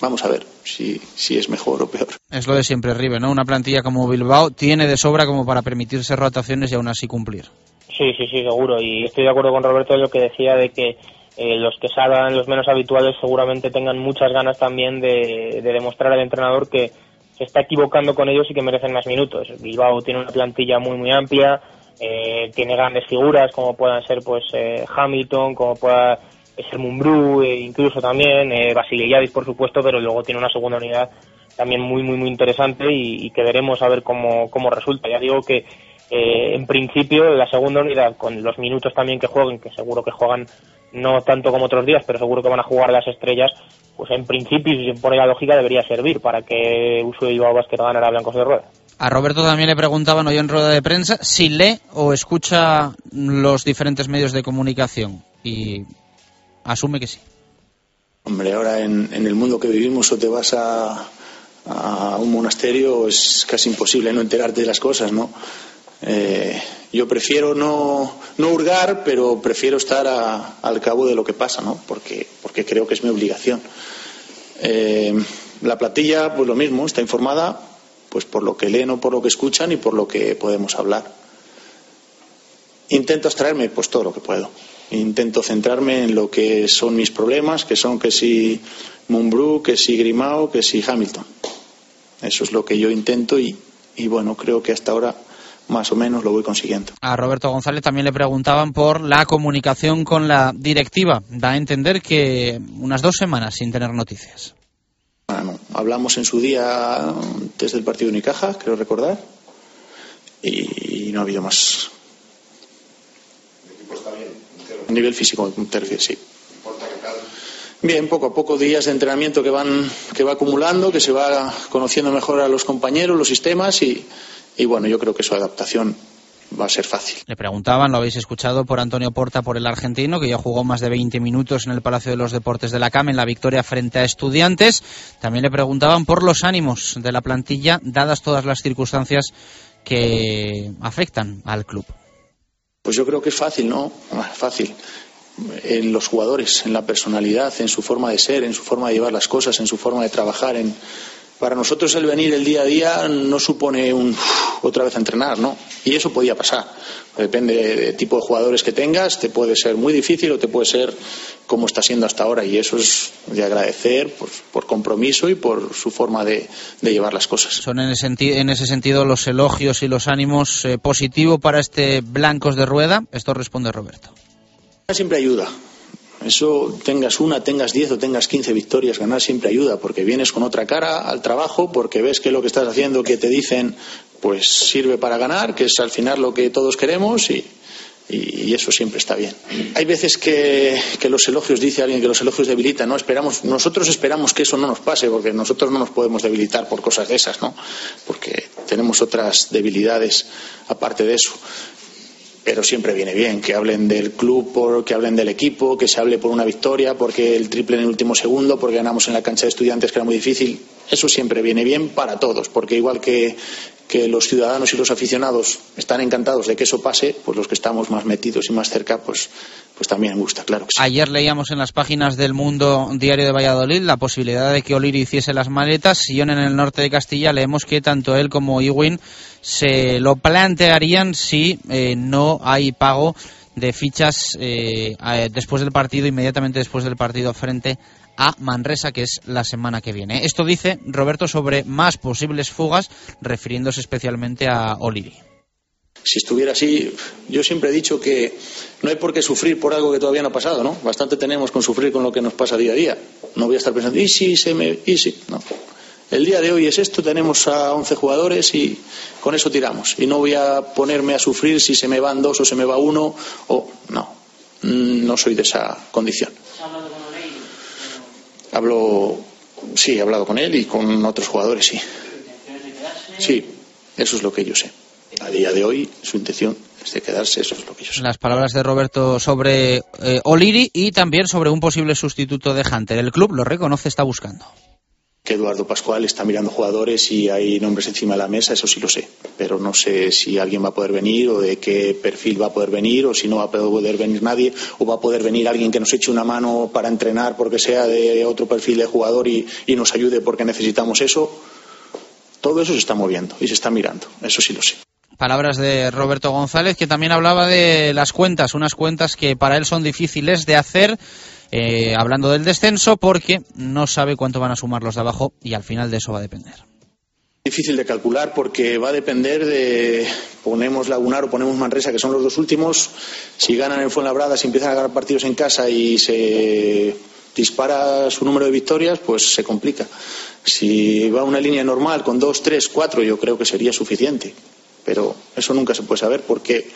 Vamos a ver si, si es mejor o peor. Es lo de siempre, Ribe, ¿no? Una plantilla como Bilbao tiene de sobra como para permitirse rotaciones y aún así cumplir. Sí, sí, sí, seguro. Y estoy de acuerdo con Roberto en lo que decía de que eh, los que salgan, los menos habituales, seguramente tengan muchas ganas también de, de, demostrar al entrenador que se está equivocando con ellos y que merecen más minutos. Bilbao tiene una plantilla muy, muy amplia, eh, tiene grandes figuras como puedan ser pues eh, Hamilton, como pueda ser Mumbrú, e incluso también eh, Basiliadis, por supuesto, pero luego tiene una segunda unidad también muy, muy, muy interesante y, y que veremos a ver cómo, cómo resulta. Ya digo que eh, en principio la segunda unidad con los minutos también que jueguen, que seguro que juegan no tanto como otros días, pero seguro que van a jugar las estrellas, pues en principio, si se pone la lógica, debería servir para que Uso y Basket ganara a Blancos de Rueda. A Roberto también le preguntaban hoy en rueda de prensa si lee o escucha los diferentes medios de comunicación y asume que sí. Hombre, ahora en, en el mundo que vivimos o te vas a, a un monasterio es casi imposible no enterarte de las cosas, ¿no? Eh, yo prefiero no, no, hurgar, pero prefiero estar a, al cabo de lo que pasa, ¿no? Porque, porque creo que es mi obligación. Eh, la platilla, pues lo mismo, está informada pues por lo que leen o por lo que escuchan y por lo que podemos hablar. Intento extraerme pues todo lo que puedo. Intento centrarme en lo que son mis problemas, que son que si Mumbrú, que si Grimao, que si Hamilton. Eso es lo que yo intento y, y bueno, creo que hasta ahora más o menos lo voy consiguiendo. A Roberto González también le preguntaban por la comunicación con la directiva. Da a entender que unas dos semanas sin tener noticias. Bueno, hablamos en su día desde el partido de Unicaja, creo recordar, y no ha habido más. ¿El equipo está bien? A nivel físico, te refieres, sí. Bien, poco a poco días de entrenamiento que van que va acumulando, que se va conociendo mejor a los compañeros, los sistemas y, y bueno, yo creo que su adaptación va a ser fácil. Le preguntaban, lo habéis escuchado, por Antonio Porta, por el argentino, que ya jugó más de 20 minutos en el Palacio de los Deportes de la CAM en la victoria frente a Estudiantes. También le preguntaban por los ánimos de la plantilla, dadas todas las circunstancias que afectan al club. Pues yo creo que es fácil, ¿no? Ah, fácil. En los jugadores, en la personalidad, en su forma de ser, en su forma de llevar las cosas, en su forma de trabajar, en, para nosotros el venir el día a día no supone un otra vez a entrenar, ¿no? Y eso podía pasar. Depende del tipo de jugadores que tengas, te puede ser muy difícil o te puede ser como está siendo hasta ahora. Y eso es de agradecer por, por compromiso y por su forma de, de, llevar las cosas. Son en ese, en ese sentido los elogios y los ánimos eh, positivos para este Blancos de Rueda. Esto responde Roberto. Siempre ayuda. Eso tengas una, tengas diez o tengas quince victorias, ganar siempre ayuda, porque vienes con otra cara al trabajo, porque ves que lo que estás haciendo, que te dicen, pues sirve para ganar, que es al final lo que todos queremos y, eso siempre está bien. Hay veces que, que, los elogios, dice alguien que los elogios debilitan, ¿no? Esperamos, nosotros esperamos que eso no nos pase, porque nosotros no nos podemos debilitar por cosas de esas, ¿no? Porque tenemos otras debilidades aparte de eso pero siempre viene bien que hablen del club, por, que hablen del equipo, que se hable por una victoria, porque el triple en el último segundo, porque ganamos en la cancha de estudiantes que era muy difícil. Eso siempre viene bien para todos, porque igual que, que los ciudadanos y los aficionados están encantados de que eso pase, pues los que estamos más metidos y más cerca, pues, pues también gusta, claro. Ayer leíamos en las páginas del Mundo Diario de Valladolid la posibilidad de que Oliri hiciese las maletas. Y en el norte de Castilla leemos que tanto él como Iwin se lo plantearían si eh, no hay pago de fichas eh, después del partido, inmediatamente después del partido frente a Manresa, que es la semana que viene. Esto dice Roberto sobre más posibles fugas, refiriéndose especialmente a Oliri. Si estuviera así, yo siempre he dicho que no hay por qué sufrir por algo que todavía no ha pasado, ¿no? Bastante tenemos con sufrir con lo que nos pasa día a día. No voy a estar pensando, ¿y si se me.? ¿y si? No. El día de hoy es esto, tenemos a 11 jugadores y con eso tiramos. Y no voy a ponerme a sufrir si se me van dos o se me va uno o. No. No soy de esa condición. Hablo, sí, he hablado con él y con otros jugadores, sí. Sí, eso es lo que yo sé. A día de hoy, su intención es de quedarse, eso es lo que yo sé. Las palabras de Roberto sobre eh, Oliri y también sobre un posible sustituto de Hunter. El club lo reconoce, está buscando que Eduardo Pascual está mirando jugadores y hay nombres encima de la mesa, eso sí lo sé. Pero no sé si alguien va a poder venir o de qué perfil va a poder venir o si no va a poder venir nadie o va a poder venir alguien que nos eche una mano para entrenar porque sea de otro perfil de jugador y, y nos ayude porque necesitamos eso. Todo eso se está moviendo y se está mirando, eso sí lo sé. Palabras de Roberto González, que también hablaba de las cuentas, unas cuentas que para él son difíciles de hacer eh, hablando del descenso, porque no sabe cuánto van a sumar los de abajo y al final de eso va a depender. Difícil de calcular porque va a depender de ponemos Lagunar o ponemos Manresa, que son los dos últimos. Si ganan en Fuenlabrada, si empiezan a ganar partidos en casa y se dispara su número de victorias, pues se complica. Si va una línea normal con dos, tres, cuatro, yo creo que sería suficiente pero eso nunca se puede saber porque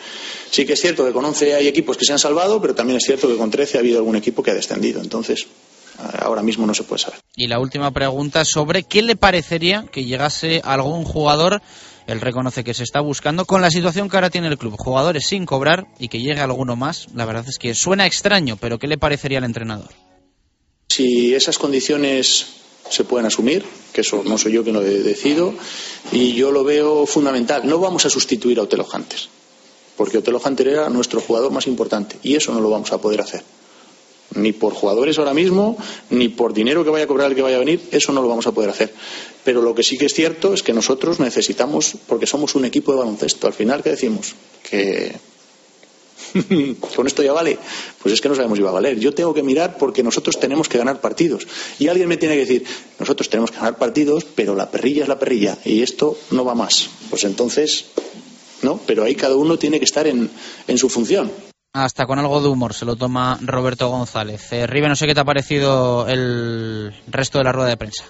sí que es cierto que con 11 hay equipos que se han salvado, pero también es cierto que con 13 ha habido algún equipo que ha descendido. Entonces, ahora mismo no se puede saber. Y la última pregunta sobre qué le parecería que llegase algún jugador, él reconoce que se está buscando, con la situación que ahora tiene el club, jugadores sin cobrar y que llegue alguno más. La verdad es que suena extraño, pero ¿qué le parecería al entrenador? Si esas condiciones se pueden asumir, que eso no soy yo quien lo decido, y yo lo veo fundamental. No vamos a sustituir a Otelo Hunter, porque Otelo Hunter era nuestro jugador más importante, y eso no lo vamos a poder hacer. Ni por jugadores ahora mismo, ni por dinero que vaya a cobrar el que vaya a venir, eso no lo vamos a poder hacer. Pero lo que sí que es cierto es que nosotros necesitamos, porque somos un equipo de baloncesto, al final, ¿qué decimos? Que (laughs) con esto ya vale. Pues es que no sabemos si va a valer. Yo tengo que mirar porque nosotros tenemos que ganar partidos. Y alguien me tiene que decir, nosotros tenemos que ganar partidos, pero la perrilla es la perrilla y esto no va más. Pues entonces, ¿no? Pero ahí cada uno tiene que estar en, en su función. Hasta con algo de humor se lo toma Roberto González. Eh, Ribe, no sé qué te ha parecido el resto de la rueda de prensa.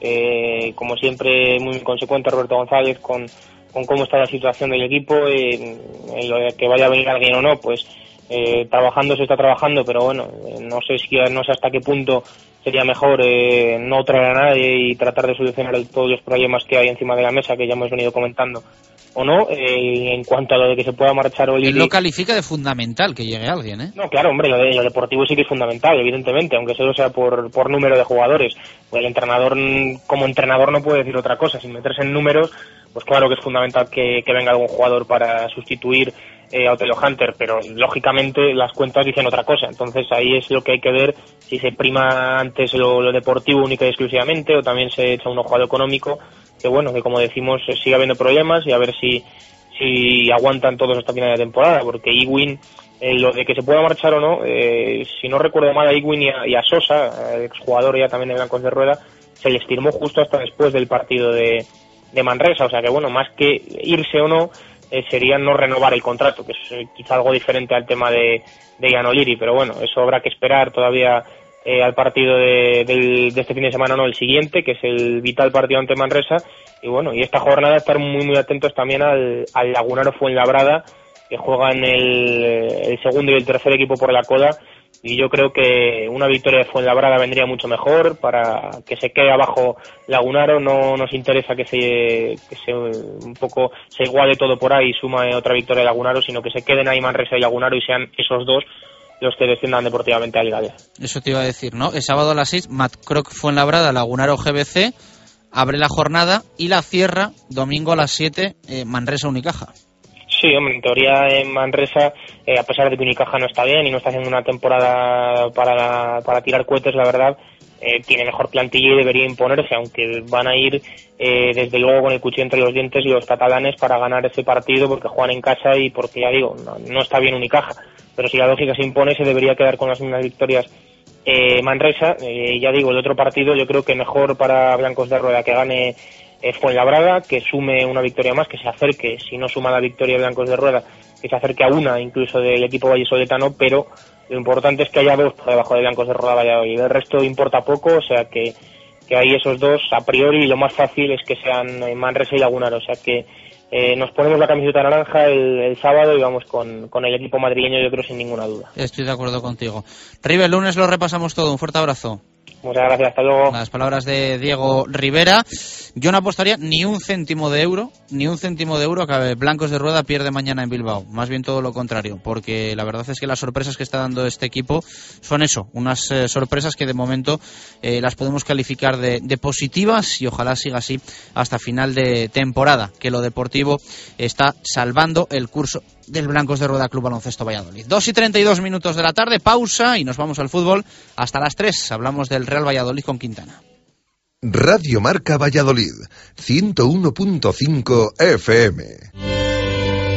Eh, como siempre, muy consecuente Roberto González con con cómo está la situación del equipo, en lo de que vaya a venir alguien o no, pues eh, trabajando se está trabajando, pero bueno, eh, no sé si no sé hasta qué punto sería mejor eh, no traer a nadie y tratar de solucionar todos los problemas que hay encima de la mesa que ya hemos venido comentando o no, eh, en cuanto a lo de que se pueda marchar. Él lo califica de fundamental que llegue alguien, ¿eh? No, claro, hombre, lo, de, lo deportivo sí que es fundamental, evidentemente, aunque solo sea por, por número de jugadores. Pues el entrenador, como entrenador, no puede decir otra cosa. Sin meterse en números, pues claro que es fundamental que, que venga algún jugador para sustituir eh, a Otelo Hunter, pero lógicamente las cuentas dicen otra cosa. Entonces ahí es lo que hay que ver si se prima antes lo, lo deportivo única y exclusivamente o también se echa un ojo a lo económico que bueno, que como decimos eh, sigue habiendo problemas y a ver si, si aguantan todos esta final de temporada, porque Ewin, eh, lo de que se pueda marchar o no, eh, si no recuerdo mal a Ewin y a, y a Sosa, el exjugador ya también de Blancos de Rueda, se les firmó justo hasta después del partido de, de Manresa, o sea que bueno, más que irse o no, eh, sería no renovar el contrato, que es eh, quizá algo diferente al tema de, de Ian O'Leary, pero bueno, eso habrá que esperar todavía eh, al partido de, del- de este fin de semana, no el siguiente, que es el vital partido ante Manresa. Y bueno, y esta jornada estar muy, muy atentos también al, al Lagunaro Fuenlabrada, que juegan el, el segundo y el tercer equipo por la coda. Y yo creo que una victoria de Fuenlabrada vendría mucho mejor para que se quede abajo Lagunaro. No nos interesa que se, que se un poco se iguale todo por ahí y suma otra victoria de Lagunaro, sino que se queden ahí Manresa y Lagunaro y sean esos dos los que desciendan deportivamente a Liga D. Eso te iba a decir, ¿no? El sábado a las 6, Matt Croc Fuenlabrada, Lagunaro GBC, abre la jornada y la cierra domingo a las 7, eh, Manresa Unicaja. Sí, hombre, en teoría en Manresa, eh, a pesar de que Unicaja no está bien y no está haciendo una temporada para, para tirar cohetes, la verdad, eh, tiene mejor plantilla y debería imponerse, aunque van a ir eh, desde luego con el cuchillo entre los dientes los catalanes para ganar ese partido porque juegan en casa y porque, ya digo, no, no está bien Unicaja. Pero si la lógica se impone, se debería quedar con las mismas victorias eh, Manresa. Eh, ya digo, el otro partido yo creo que mejor para Blancos de Rueda que gane eh, Fuenlabrada, que sume una victoria más, que se acerque, si no suma la victoria Blancos de Rueda, que se acerque a una incluso del equipo vallisoletano, pero lo importante es que haya dos por debajo de Blancos de Rueda Valladolid. El resto importa poco, o sea que, que hay esos dos a priori lo más fácil es que sean Manresa y Lagunaro, o sea que eh, nos ponemos la camiseta naranja el, sábado y vamos con, con el equipo madrileño yo creo sin ninguna duda. Estoy de acuerdo contigo. River, lunes lo repasamos todo. Un fuerte abrazo. Muchas gracias, hasta luego. Las palabras de Diego Rivera. Yo no apostaría ni un céntimo de euro, ni un céntimo de euro que Blancos de Rueda pierde mañana en Bilbao. Más bien todo lo contrario, porque la verdad es que las sorpresas que está dando este equipo son eso, unas eh, sorpresas que de momento eh, las podemos calificar de, de positivas y ojalá siga así hasta final de temporada, que lo deportivo está salvando el curso del Blancos de Rueda Club Baloncesto Valladolid. 2 y 32 minutos de la tarde, pausa y nos vamos al fútbol hasta las 3. Hablamos del Real Valladolid con Quintana. Radio Marca Valladolid, 101.5 FM.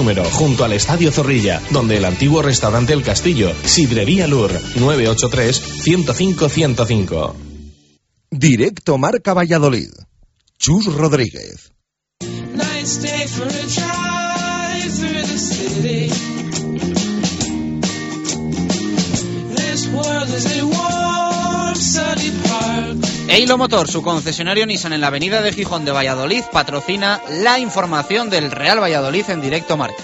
número, junto al Estadio Zorrilla, donde el antiguo restaurante El Castillo, Sidrería Lur, 983-105-105. Directo Marca Valladolid. Chus Rodríguez. Eilo Motor, su concesionario Nissan en la avenida de Gijón de Valladolid, patrocina la información del Real Valladolid en directo marca.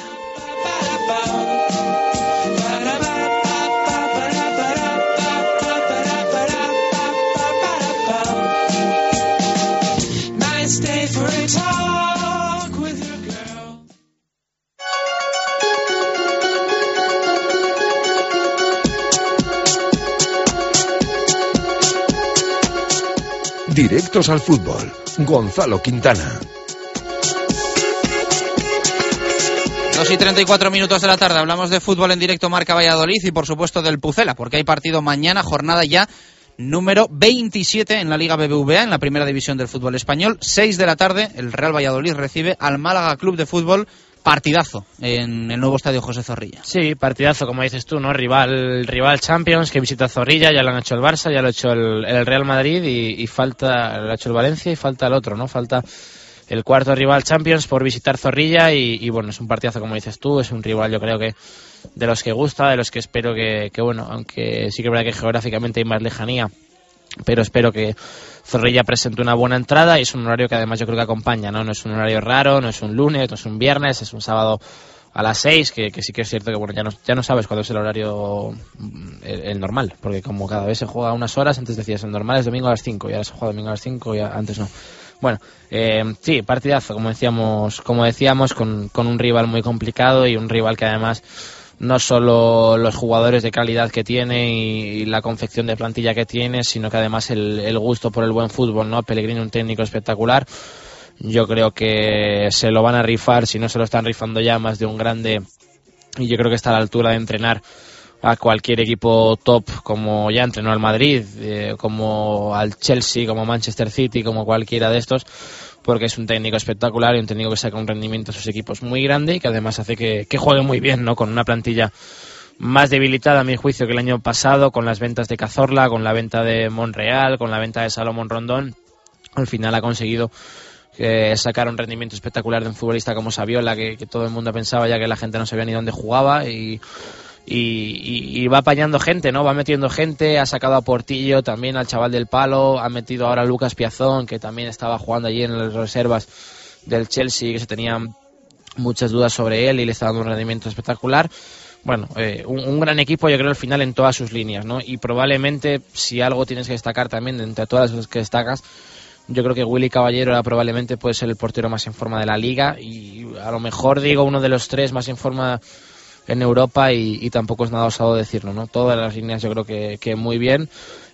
Directos al fútbol. Gonzalo Quintana. 2 y 34 minutos de la tarde. Hablamos de fútbol en directo Marca Valladolid y por supuesto del Pucela, porque hay partido mañana, jornada ya número 27 en la Liga BBVA, en la primera división del fútbol español. 6 de la tarde, el Real Valladolid recibe al Málaga Club de Fútbol. Partidazo en el nuevo estadio José Zorrilla. Sí, partidazo, como dices tú, ¿no? Rival, rival Champions que visita Zorrilla, ya lo han hecho el Barça, ya lo ha hecho el, Real Madrid y, falta, lo ha hecho el Valencia y falta el otro, ¿no? Falta el cuarto rival Champions por visitar Zorrilla y, y, bueno, es un partidazo como dices tú, es un rival yo creo que de los que gusta, de los que espero que, que bueno, aunque sí que es verdad que geográficamente hay más lejanía, pero espero que Zorrilla presente una buena entrada y es un horario que además yo creo que acompaña, ¿no? No es un horario raro, no es un lunes, no es un viernes, es un sábado a las 6, que, sí que es cierto que bueno, ya no, ya no sabes cuándo es el horario el, el, normal, porque como cada vez se juega unas horas, antes decías el normal es domingo a las 5 y ahora se juega domingo a las 5 y antes no. Bueno, eh, sí, partidazo, como decíamos, como decíamos con un rival muy complicado y un rival que además no solo los jugadores de calidad que tiene y, la confección de plantilla que tiene, sino que además el, el gusto por el buen fútbol, ¿no? Pellegrini, un técnico espectacular. Yo creo que se lo van a rifar, si no se lo están rifando ya, más de un grande. Y yo creo que está a la altura de entrenar a cualquier equipo top, como ya entrenó al Madrid, eh, como al Chelsea, como Manchester City, como cualquiera de estos porque es un técnico espectacular y un técnico que saca un rendimiento a sus equipos muy grande y que además hace que, juegue muy bien, ¿no? Con una plantilla más debilitada a mi juicio que el año pasado, con las ventas de Cazorla, con la venta de Monreal, con la venta de Salomón Rondón. Al final ha conseguido eh, sacar un rendimiento espectacular de un futbolista como Saviola, que, que todo el mundo pensaba ya que la gente no sabía ni dónde jugaba y y, va apañando gente, ¿no? Va metiendo gente, ha sacado a Portillo también al chaval del palo, ha metido ahora a Lucas Piazón, que también estaba jugando allí en las reservas del Chelsea, que se tenían muchas dudas sobre él y le está dando un rendimiento espectacular. Bueno, eh, un, un, gran equipo, yo creo, al final en todas sus líneas, ¿no? Y probablemente, si algo tienes que destacar también, entre todas las que destacas, yo creo que Willy Caballero era probablemente puede ser el portero más en forma de la liga y a lo mejor digo uno de los tres más en forma en Europa y, y, tampoco es nada osado decirlo, ¿no? Todas las líneas yo creo que, que, muy bien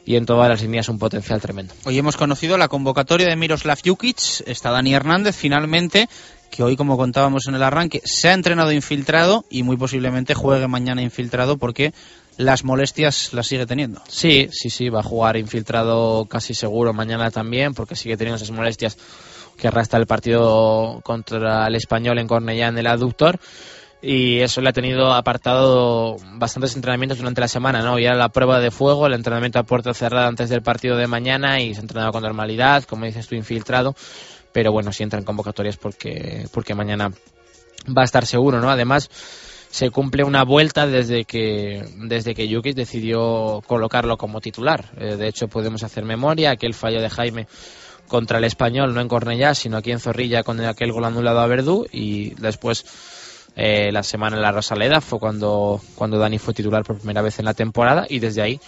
y en todas las líneas un potencial tremendo. Hoy hemos conocido la convocatoria de Miroslav Jukic, está Dani Hernández finalmente, que hoy como contábamos en el arranque se ha entrenado infiltrado y muy posiblemente juegue mañana infiltrado porque las molestias las sigue teniendo. Sí, sí, sí, va a jugar infiltrado casi seguro mañana también porque sigue teniendo esas molestias que arrastra el partido contra el español en Cornellá en el aductor y eso le ha tenido apartado bastantes entrenamientos durante la semana, ¿no? Ya la prueba de fuego, el entrenamiento a puerta cerrada antes del partido de mañana y se ha entrenado con normalidad, como dices tú, infiltrado, pero bueno, si entra en convocatorias porque, porque mañana va a estar seguro, ¿no? Además, se cumple una vuelta desde que, desde que Jukic decidió colocarlo como titular. Eh, de hecho, podemos hacer memoria, aquel fallo de Jaime contra el español, no en Cornellá, sino aquí en Zorrilla con aquel gol anulado a Verdú y después eh, la semana en la Rosaleda fue cuando, cuando Dani fue titular por primera vez en la temporada y desde ahí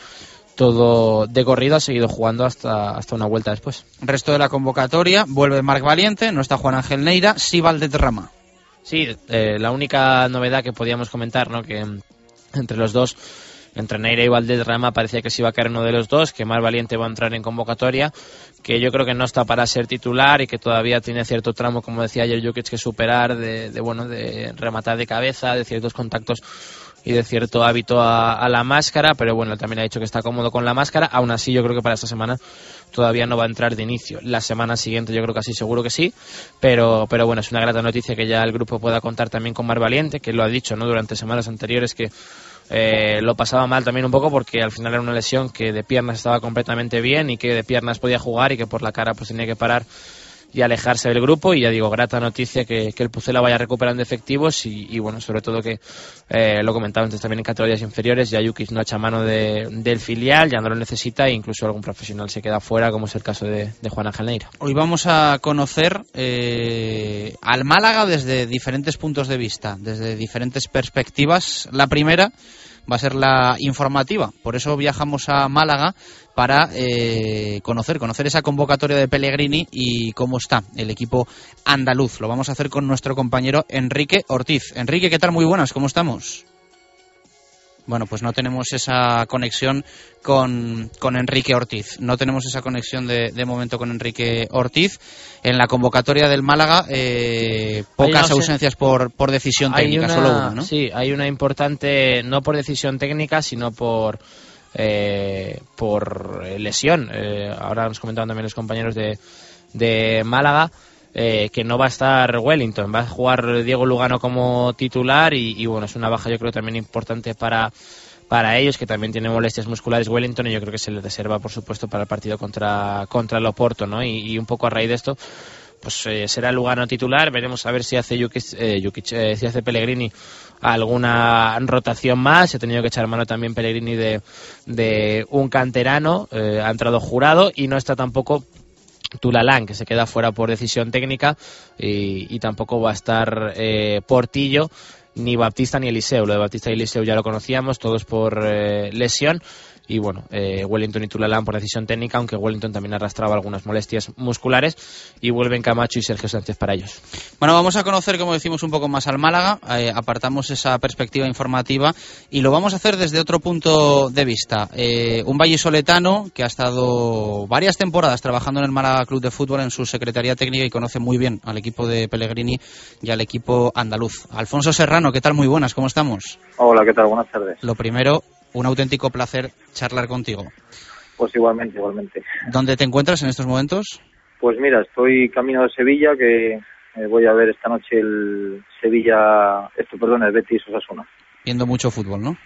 todo de corrido ha seguido jugando hasta, hasta una vuelta después. Resto de la convocatoria, vuelve Marc Valiente, no está Juan Ángel Neira, sí Valderrama. Sí, eh, la única novedad que podíamos comentar, ¿no? que entre los dos entre Neira y Valderrama parecía que se iba a caer uno de los dos, que Mar Valiente va a entrar en convocatoria, que yo creo que no está para ser titular y que todavía tiene cierto tramo, como decía ayer Jokic, que superar de, de, bueno, de rematar de cabeza, de ciertos contactos y de cierto hábito a, a, la máscara, pero bueno, también ha dicho que está cómodo con la máscara, aún así yo creo que para esta semana todavía no va a entrar de inicio. La semana siguiente yo creo que así seguro que sí, pero, pero bueno, es una grata noticia que ya el grupo pueda contar también con Mar Valiente, que lo ha dicho ¿no? durante semanas anteriores que eh, lo pasaba mal también un poco porque al final era una lesión que de piernas estaba completamente bien y que de piernas podía jugar y que por la cara pues tenía que parar y alejarse del grupo y ya digo, grata noticia que, que el Pucela vaya recuperando efectivos y, bueno, sobre todo que eh, lo comentaba antes también en categorías inferiores, ya Yukis no echa mano de, del filial, ya no lo necesita e incluso algún profesional se queda fuera como es el caso de, de Juan Ángel Neira. Hoy vamos a conocer eh, al Málaga desde diferentes puntos de vista, desde diferentes perspectivas. La primera va a ser la informativa. Por eso viajamos a Málaga para eh, conocer, conocer esa convocatoria de Pellegrini y cómo está el equipo andaluz. Lo vamos a hacer con nuestro compañero Enrique Ortiz. Enrique, ¿qué tal? Muy buenas, ¿cómo estamos? Bueno, pues no tenemos esa conexión con, con Enrique Ortiz. No tenemos esa conexión de, de momento con Enrique Ortiz. En la convocatoria del Málaga, eh, pocas ausencias por, por decisión Hay técnica, una- solo una, ¿no? Sí, hay una importante, no por decisión técnica, sino por eh, por lesión. Eh, ahora nos comentaban también los compañeros de, de Málaga eh, que no va a estar Wellington, va a jugar Diego Lugano como titular y, bueno, es una baja yo creo también importante para para ellos que también tienen molestias musculares Wellington y yo creo que se les reserva por supuesto para el partido contra contra el Oporto, ¿no? Y, un poco a raíz de esto pues eh, será Lugano titular, veremos a ver si hace eh, Jukic, eh, si hace Pellegrini alguna rotación más, ha tenido que echar mano también Pellegrini de, de un canterano, eh, ha entrado jurado y no está tampoco Tulalán, que se queda fuera por decisión técnica, y, y tampoco va a estar eh, Portillo, ni Baptista ni Eliseo. Lo de Baptista y Eliseo ya lo conocíamos, todos por eh, lesión. Y bueno, eh, Wellington y Tulalán por decisión técnica, aunque Wellington también arrastraba algunas molestias musculares. Y vuelven Camacho y Sergio Sánchez para ellos. Bueno, vamos a conocer, como decimos, un poco más al Málaga, eh, apartamos esa perspectiva informativa y lo vamos a hacer desde otro punto de vista. Eh, un vallisoletano que ha estado varias temporadas trabajando en el Málaga Club de Fútbol en su secretaría técnica y conoce muy bien al equipo de Pellegrini y al equipo andaluz. Alfonso Serrano, ¿qué tal? Muy buenas, ¿cómo estamos? Hola, ¿qué tal? Buenas tardes. Lo primero, un auténtico placer charlar contigo. Pues igualmente, igualmente. ¿Dónde te encuentras en estos momentos? Pues mira, estoy camino de Sevilla, que eh, voy a ver esta noche el Sevilla, esto, perdón, el Betis Osasuna. Viendo mucho fútbol, ¿no?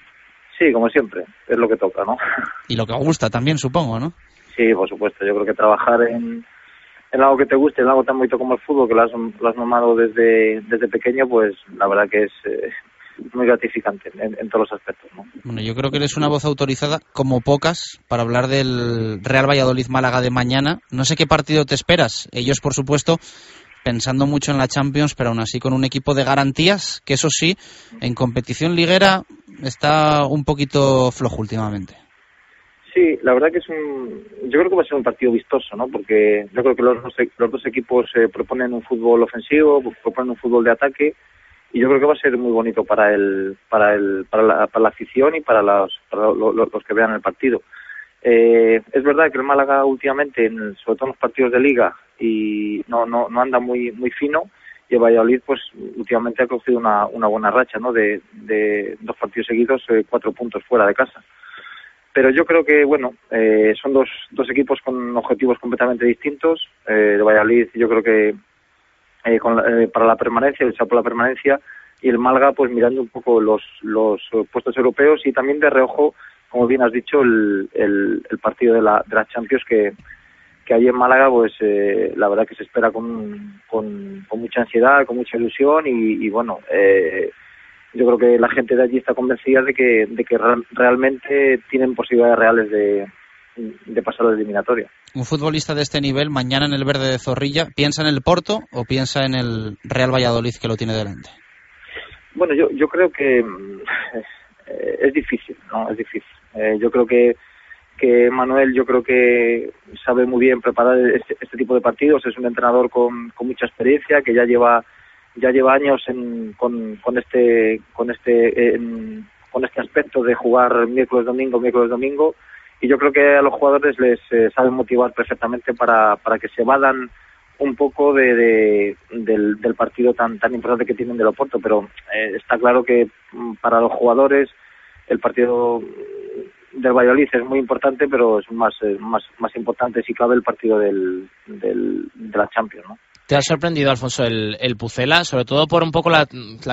Sí, como siempre, es lo que toca, ¿no? Y lo que gusta también, supongo, ¿no? Sí, por supuesto. Yo creo que trabajar en, en algo que te guste, en algo tan bonito como el fútbol, que lo has, lo has mamado desde, desde pequeño, pues la verdad que es eh, muy gratificante en, en todos los aspectos, ¿no? Bueno, yo creo que eres una voz autorizada, como pocas, para hablar del Real Valladolid-Málaga de mañana. No sé qué partido te esperas. Ellos, por supuesto, pensando mucho en la Champions, pero aún así con un equipo de garantías, que eso sí, en competición liguera está un poquito flojo últimamente. Sí, la verdad que es un. Yo creo que va a ser un partido vistoso, ¿no? Porque yo creo que los dos, los dos equipos eh, proponen un fútbol ofensivo, proponen un fútbol de ataque, y yo creo que va a ser muy bonito para el, para el, para la, para la afición y para los, para lo- los que vean el partido. Eh, es verdad que el Málaga últimamente, en, sobre todo en los partidos de liga, y no, no, no anda muy, muy fino, y el Valladolid, pues últimamente ha cogido una, una buena racha, ¿no? De, de dos partidos seguidos, eh, cuatro puntos fuera de casa pero yo creo que bueno eh, son dos, dos equipos con objetivos completamente distintos eh, el Valladolid yo creo que eh, con eh, para la permanencia luchar por la permanencia y el Malga pues mirando un poco los los eh, puestos europeos y también de reojo como bien has dicho el, el, el partido de la de la Champions que que allí en Málaga pues eh, la verdad que se espera con, con, mucha ansiedad con mucha ilusión y, y bueno eh, yo creo que la gente de allí está convencida de que, de que real- realmente tienen posibilidades reales de, de pasar a la eliminatoria. Un futbolista de este nivel, mañana en el verde de Zorrilla, ¿piensa en el Porto o piensa en el Real Valladolid que lo tiene delante? Bueno, yo, yo creo que mm, es difícil, ¿no? Es difícil. Eh, yo creo que, que Manuel, yo creo que sabe muy bien preparar este, este tipo de partidos. Es un entrenador con, con mucha experiencia que ya lleva ya lleva años en, con, con este con este con este aspecto de jugar miércoles domingo miércoles domingo y yo creo que a los jugadores les eh, saben motivar perfectamente para, para que se vadan un poco de, de- del, partido tan tan importante que tienen del Oporto, pero eh, está claro que mm, para los jugadores el partido del Valladolid es muy importante, pero es más eh, más más importante si cabe el partido del, del de la Champions, ¿no? ¿Te ha sorprendido, Alfonso, el, el Pucela? Sobre todo por un poco la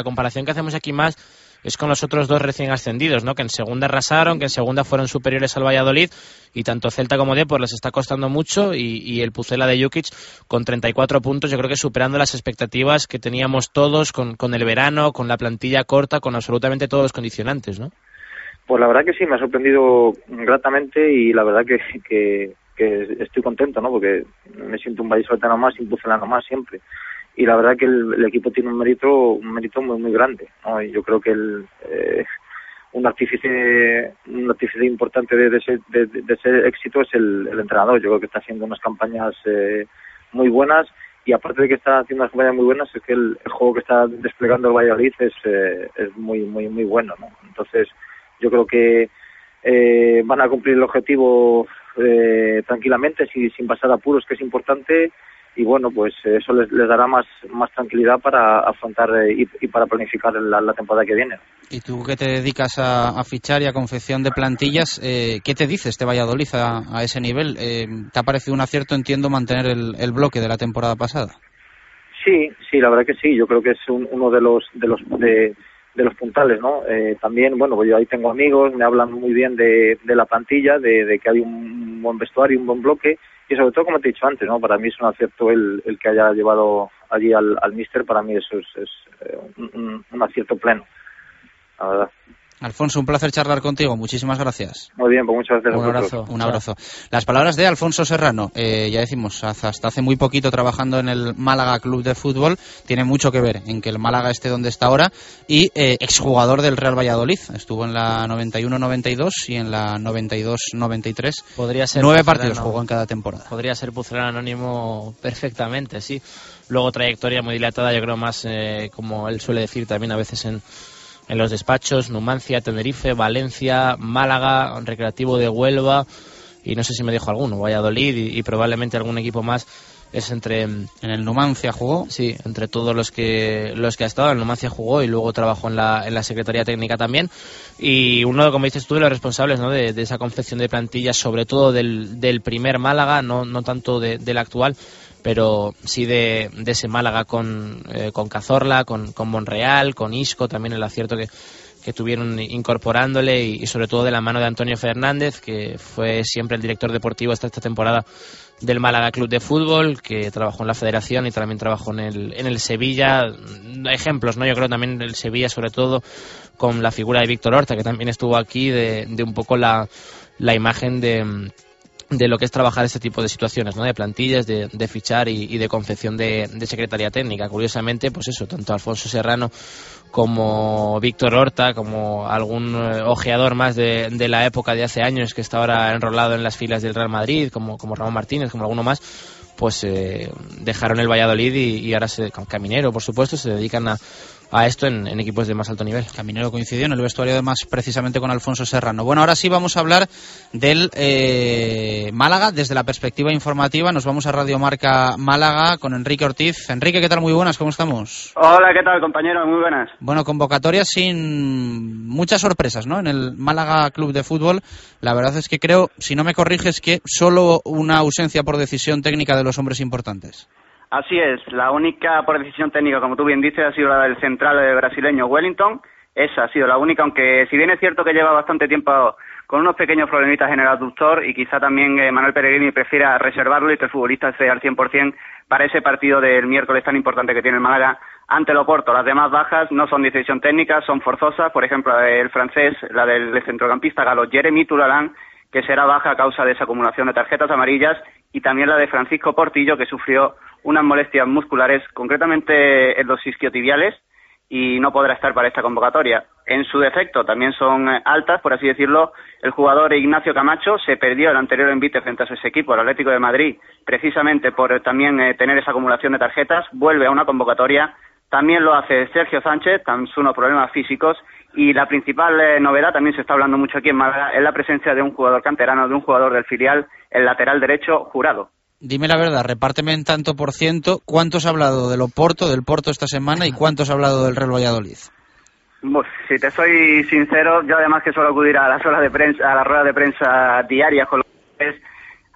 comparación que hacemos aquí más es con los otros dos recién ascendidos, ¿no? Que en segunda arrasaron, que en segunda fueron superiores al Valladolid y tanto Celta como Depor les está costando mucho y, el Pucela de Jukic con 34 puntos, yo creo que superando las expectativas que teníamos todos con, con el verano, con la plantilla corta, con absolutamente todos los condicionantes, ¿no? Pues la verdad que sí, me ha sorprendido gratamente y la verdad que, que, que estoy contento, ¿no? Porque me siento un vallisoletano más y un pucelano más siempre. Y la verdad que el, equipo tiene un mérito un mérito muy muy grande, ¿no? Y yo creo que el, eh, un artífice un artífice importante de, de ese, de, ese éxito es el, el entrenador. Yo creo que está haciendo unas campañas eh, muy buenas y aparte de que está haciendo unas campañas muy buenas es que el, el juego que está desplegando el Valladolid es, eh, es muy muy muy bueno, ¿no? Entonces yo creo que eh, van a cumplir el objetivo eh, tranquilamente, sin, sin pasar apuros, que es importante, y bueno, pues eso les, les dará más, más tranquilidad para afrontar eh, y, y para planificar la, la temporada que viene. Y tú que te dedicas a, a fichar y a confección de plantillas, eh, ¿qué te dice este Valladolid a, a ese nivel? Eh, ¿Te ha parecido un acierto, entiendo, mantener el, el bloque de la temporada pasada? Sí, sí, la verdad que sí. Yo creo que es un- uno de los de los de, de los puntales, ¿no? Eh, también, bueno, pues yo ahí tengo amigos, me hablan muy bien de, de la plantilla, de, de que hay un buen vestuario, un buen bloque y sobre todo, como te he dicho antes, ¿no? Para mí es un acierto el, el que haya llevado allí al, al míster. Para mí eso es, es eh, un, un- acierto pleno, la verdad. Alfonso, un placer charlar contigo. Muchísimas gracias. Muy bien, pues muchas gracias. a Un vosotros. abrazo. Un abrazo. Las palabras de Alfonso Serrano, eh, ya decimos, hasta hasta hace muy poquito trabajando en el Málaga Club de Fútbol, tiene mucho que ver en que el Málaga esté donde está ahora y eh, exjugador del Real Valladolid. Estuvo en la 91-92 y en la 92-93. Podría ser Nueve Pucelano. partidos jugó en cada temporada. Podría ser Pucelano anónimo perfectamente, sí. Luego trayectoria muy dilatada, yo creo más, eh, como él suele decir también a veces en, en los despachos, Numancia, Tenerife, Valencia, Málaga, Recreativo de Huelva y no sé si me dijo alguno, Valladolid y, y probablemente algún equipo más. Es entre... En el Numancia jugó. Sí, entre todos los que los que ha estado. En Numancia jugó y luego trabajó en la, en la Secretaría Técnica también. Y uno, como dices tú, de los responsables ¿no? de, de esa confección de plantillas, sobre todo del, del primer Málaga, no, no tanto de- del actual, pero sí de, ese Málaga con, eh, con Cazorla, con, con Monreal, con Isco, también el acierto que, que tuvieron incorporándole y, y sobre todo de la mano de Antonio Fernández, que fue siempre el director deportivo hasta esta temporada del Málaga Club de Fútbol, que trabajó en la Federación y también trabajó en el, en el Sevilla. Ejemplos, ¿no? Yo creo también el Sevilla, sobre todo con la figura de Víctor Horta, que también estuvo aquí, de, de un poco la, la imagen de de lo que es trabajar este tipo de situaciones, ¿no? De plantillas, de, de fichar y, y de confección de, de secretaría técnica. Curiosamente, pues eso, tanto Alfonso Serrano como Víctor Horta, como algún eh, ojeador más de, de la época de hace años que está ahora enrolado en las filas del Real Madrid, como, como Ramón Martínez, como alguno más, pues eh, dejaron el Valladolid y, y ahora se, Caminero, por supuesto, se dedican a, a esto en, en equipos de más alto nivel. Caminero coincidió en el vestuario además precisamente con Alfonso Serrano. Bueno, ahora sí vamos a hablar del eh, Málaga desde la perspectiva informativa. Nos vamos a Radio Marca Málaga con Enrique Ortiz. Enrique, ¿qué tal? Muy buenas, ¿cómo estamos? Hola, ¿qué tal, compañero? Muy buenas. Bueno, convocatoria sin muchas sorpresas, ¿no? En el Málaga Club de Fútbol, la verdad es que creo, si no me corriges, que solo una ausencia por decisión técnica de los hombres importantes. Así es, la única por decisión técnica, como tú bien dices, ha sido la del central brasileño Wellington. Esa ha sido la única, aunque si bien es cierto que lleva bastante tiempo con unos pequeños problemitas en el aductor y quizá también eh, Manuel Peregrini prefiera reservarlo y que el futbolista esté al 100% para ese partido del miércoles tan importante que tiene el Málaga ante el Oporto. Las demás bajas no son decisión técnica, son forzosas. Por ejemplo, la del francés, la del centrocampista galo Jeremy Tulalán, que será baja a causa de esa acumulación de tarjetas amarillas, y también la de Francisco Portillo, que sufrió unas molestias musculares, concretamente en los isquiotibiales, y no podrá estar para esta convocatoria. En su defecto también son eh, altas, por así decirlo, el jugador Ignacio Camacho se perdió el anterior envite frente a su equipo, el Atlético de Madrid, precisamente por eh, también eh, tener esa acumulación de tarjetas, vuelve a una convocatoria. También lo hace Sergio Sánchez, tan unos problemas físicos. Y la principal novedad, también se está hablando mucho aquí en Málaga, es la presencia de un jugador canterano, de un jugador del filial, el lateral derecho, jurado. Dime la verdad, repárteme en tanto por ciento, ¿cuántos ha hablado del Oporto, del Porto esta semana y cuántos ha hablado del Real Valladolid? Pues, si te soy sincero, yo además que suelo acudir a las horas de prensa, a las ruedas de prensa diarias con los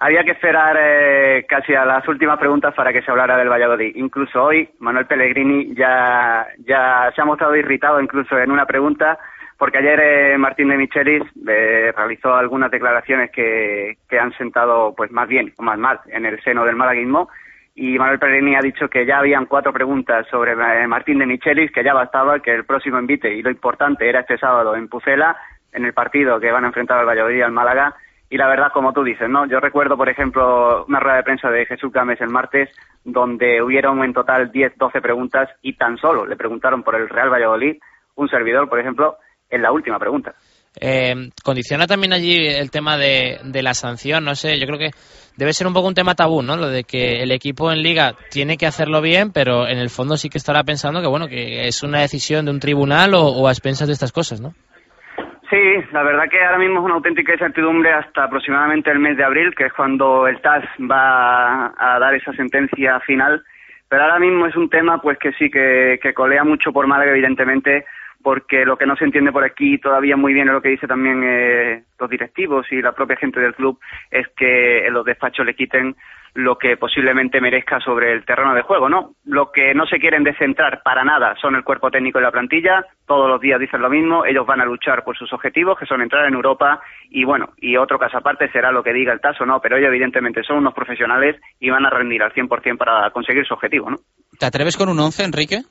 había que esperar eh, casi a las últimas preguntas para que se hablara del Valladolid. Incluso hoy, Manuel Pellegrini ya, ya se ha mostrado irritado incluso en una pregunta, porque ayer eh, Martín de Michelis eh, realizó algunas declaraciones que, han sentado pues más bien o más mal en el seno del malaguismo y Manuel Pellegrini ha dicho que ya habían cuatro preguntas sobre eh, Martín de Michelis, que ya bastaba, que el próximo invite y lo importante era este sábado en Pucela, en el partido que van a enfrentar al Valladolid y al Málaga. Y la verdad, como tú dices, ¿no? Yo recuerdo, por ejemplo, una rueda de prensa de Jesús Gámez el martes, donde hubieron en total 10, 12 preguntas y tan solo le preguntaron por el Real Valladolid, un servidor, por ejemplo, en la última pregunta. Eh, condiciona también allí el tema de, de la sanción, no sé, yo creo que debe ser un poco un tema tabú, ¿no? Lo de que el equipo en liga tiene que hacerlo bien, pero en el fondo sí que estará pensando que, bueno, que es una decisión de un tribunal o, o a expensas de estas cosas, ¿no? Sí, la verdad que ahora mismo es una auténtica incertidumbre hasta aproximadamente el mes de abril, que es cuando el TAS va a dar esa sentencia final. Pero ahora mismo es un tema pues que sí, que, que colea mucho por Málaga, evidentemente, porque lo que no se entiende por aquí todavía muy bien es lo que dice también eh, los directivos y la propia gente del club, es que los despachos le quiten lo que posiblemente merezca sobre el terreno de juego, ¿no? Lo que no se quieren descentrar para nada son el cuerpo técnico y la plantilla, todos los días dicen lo mismo, ellos van a luchar por sus objetivos, que son entrar en Europa, y bueno, y otro caso aparte será lo que diga el TASO, ¿no? Pero ellos evidentemente son unos profesionales y van a rendir al 100% para conseguir su objetivo, ¿no? ¿Te atreves con un 11, Enrique?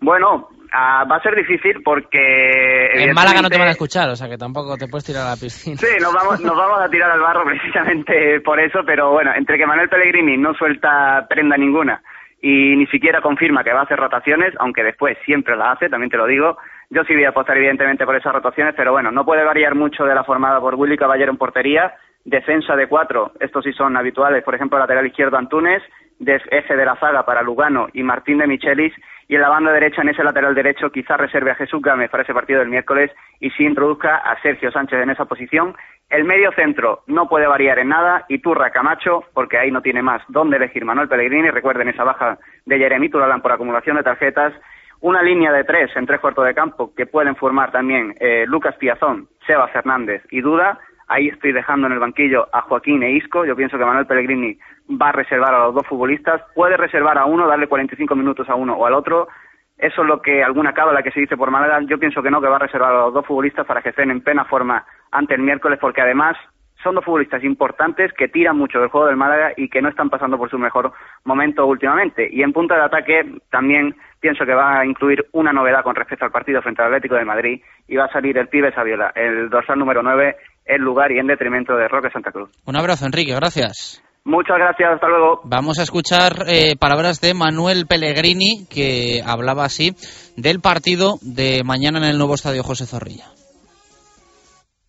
Bueno, ah, va a ser difícil porque... En Málaga no te van a escuchar, o sea que tampoco te puedes tirar a la piscina. Sí, nos vamos, nos vamos a tirar al barro (laughs) precisamente por eso, pero bueno, entre que Manuel Pellegrini no suelta prenda ninguna y ni siquiera confirma que va a hacer rotaciones, aunque después siempre la hace, también te lo digo, yo sí voy a apostar evidentemente por esas rotaciones, pero bueno, no puede variar mucho de la formada por Willy Caballero en portería, defensa de cuatro, estos sí son habituales, por ejemplo, lateral izquierdo Antunes, eje de la zaga para Lugano y Martín de Michelis, y en la banda derecha, en ese lateral derecho, quizá reserve a Jesús Gámez para ese partido del miércoles y sí introduzca a Sergio Sánchez en esa posición. El medio centro no puede variar en nada y Turra Camacho, porque ahí no tiene más dónde elegir Manuel Pellegrini. Recuerden esa baja de Jeremy Turalán por acumulación de tarjetas. Una línea de tres en tres cuartos de campo que pueden formar también eh, Lucas Piazón, Seba Fernández y Duda. Ahí estoy dejando en el banquillo a Joaquín e Isco. Yo pienso que Manuel Pellegrini va a reservar a los dos futbolistas. Puede reservar a uno, darle 45 minutos a uno o al otro. Eso es lo que alguna cábala que se dice por Málaga. Yo pienso que no, que va a reservar a los dos futbolistas para que estén en plena forma ante el miércoles, porque además son dos futbolistas importantes que tiran mucho del juego del Málaga y que no están pasando por su mejor momento últimamente. Y en punta de ataque también pienso que va a incluir una novedad con respecto al partido frente al Atlético de Madrid y va a salir el pibe Saviola, el dorsal número 9, en lugar y en detrimento de Roque Santa Cruz. Un abrazo, Enrique, gracias. Muchas gracias, hasta luego. Vamos a escuchar eh, palabras de Manuel Pellegrini, que hablaba así del partido de mañana en el nuevo estadio José Zorrilla.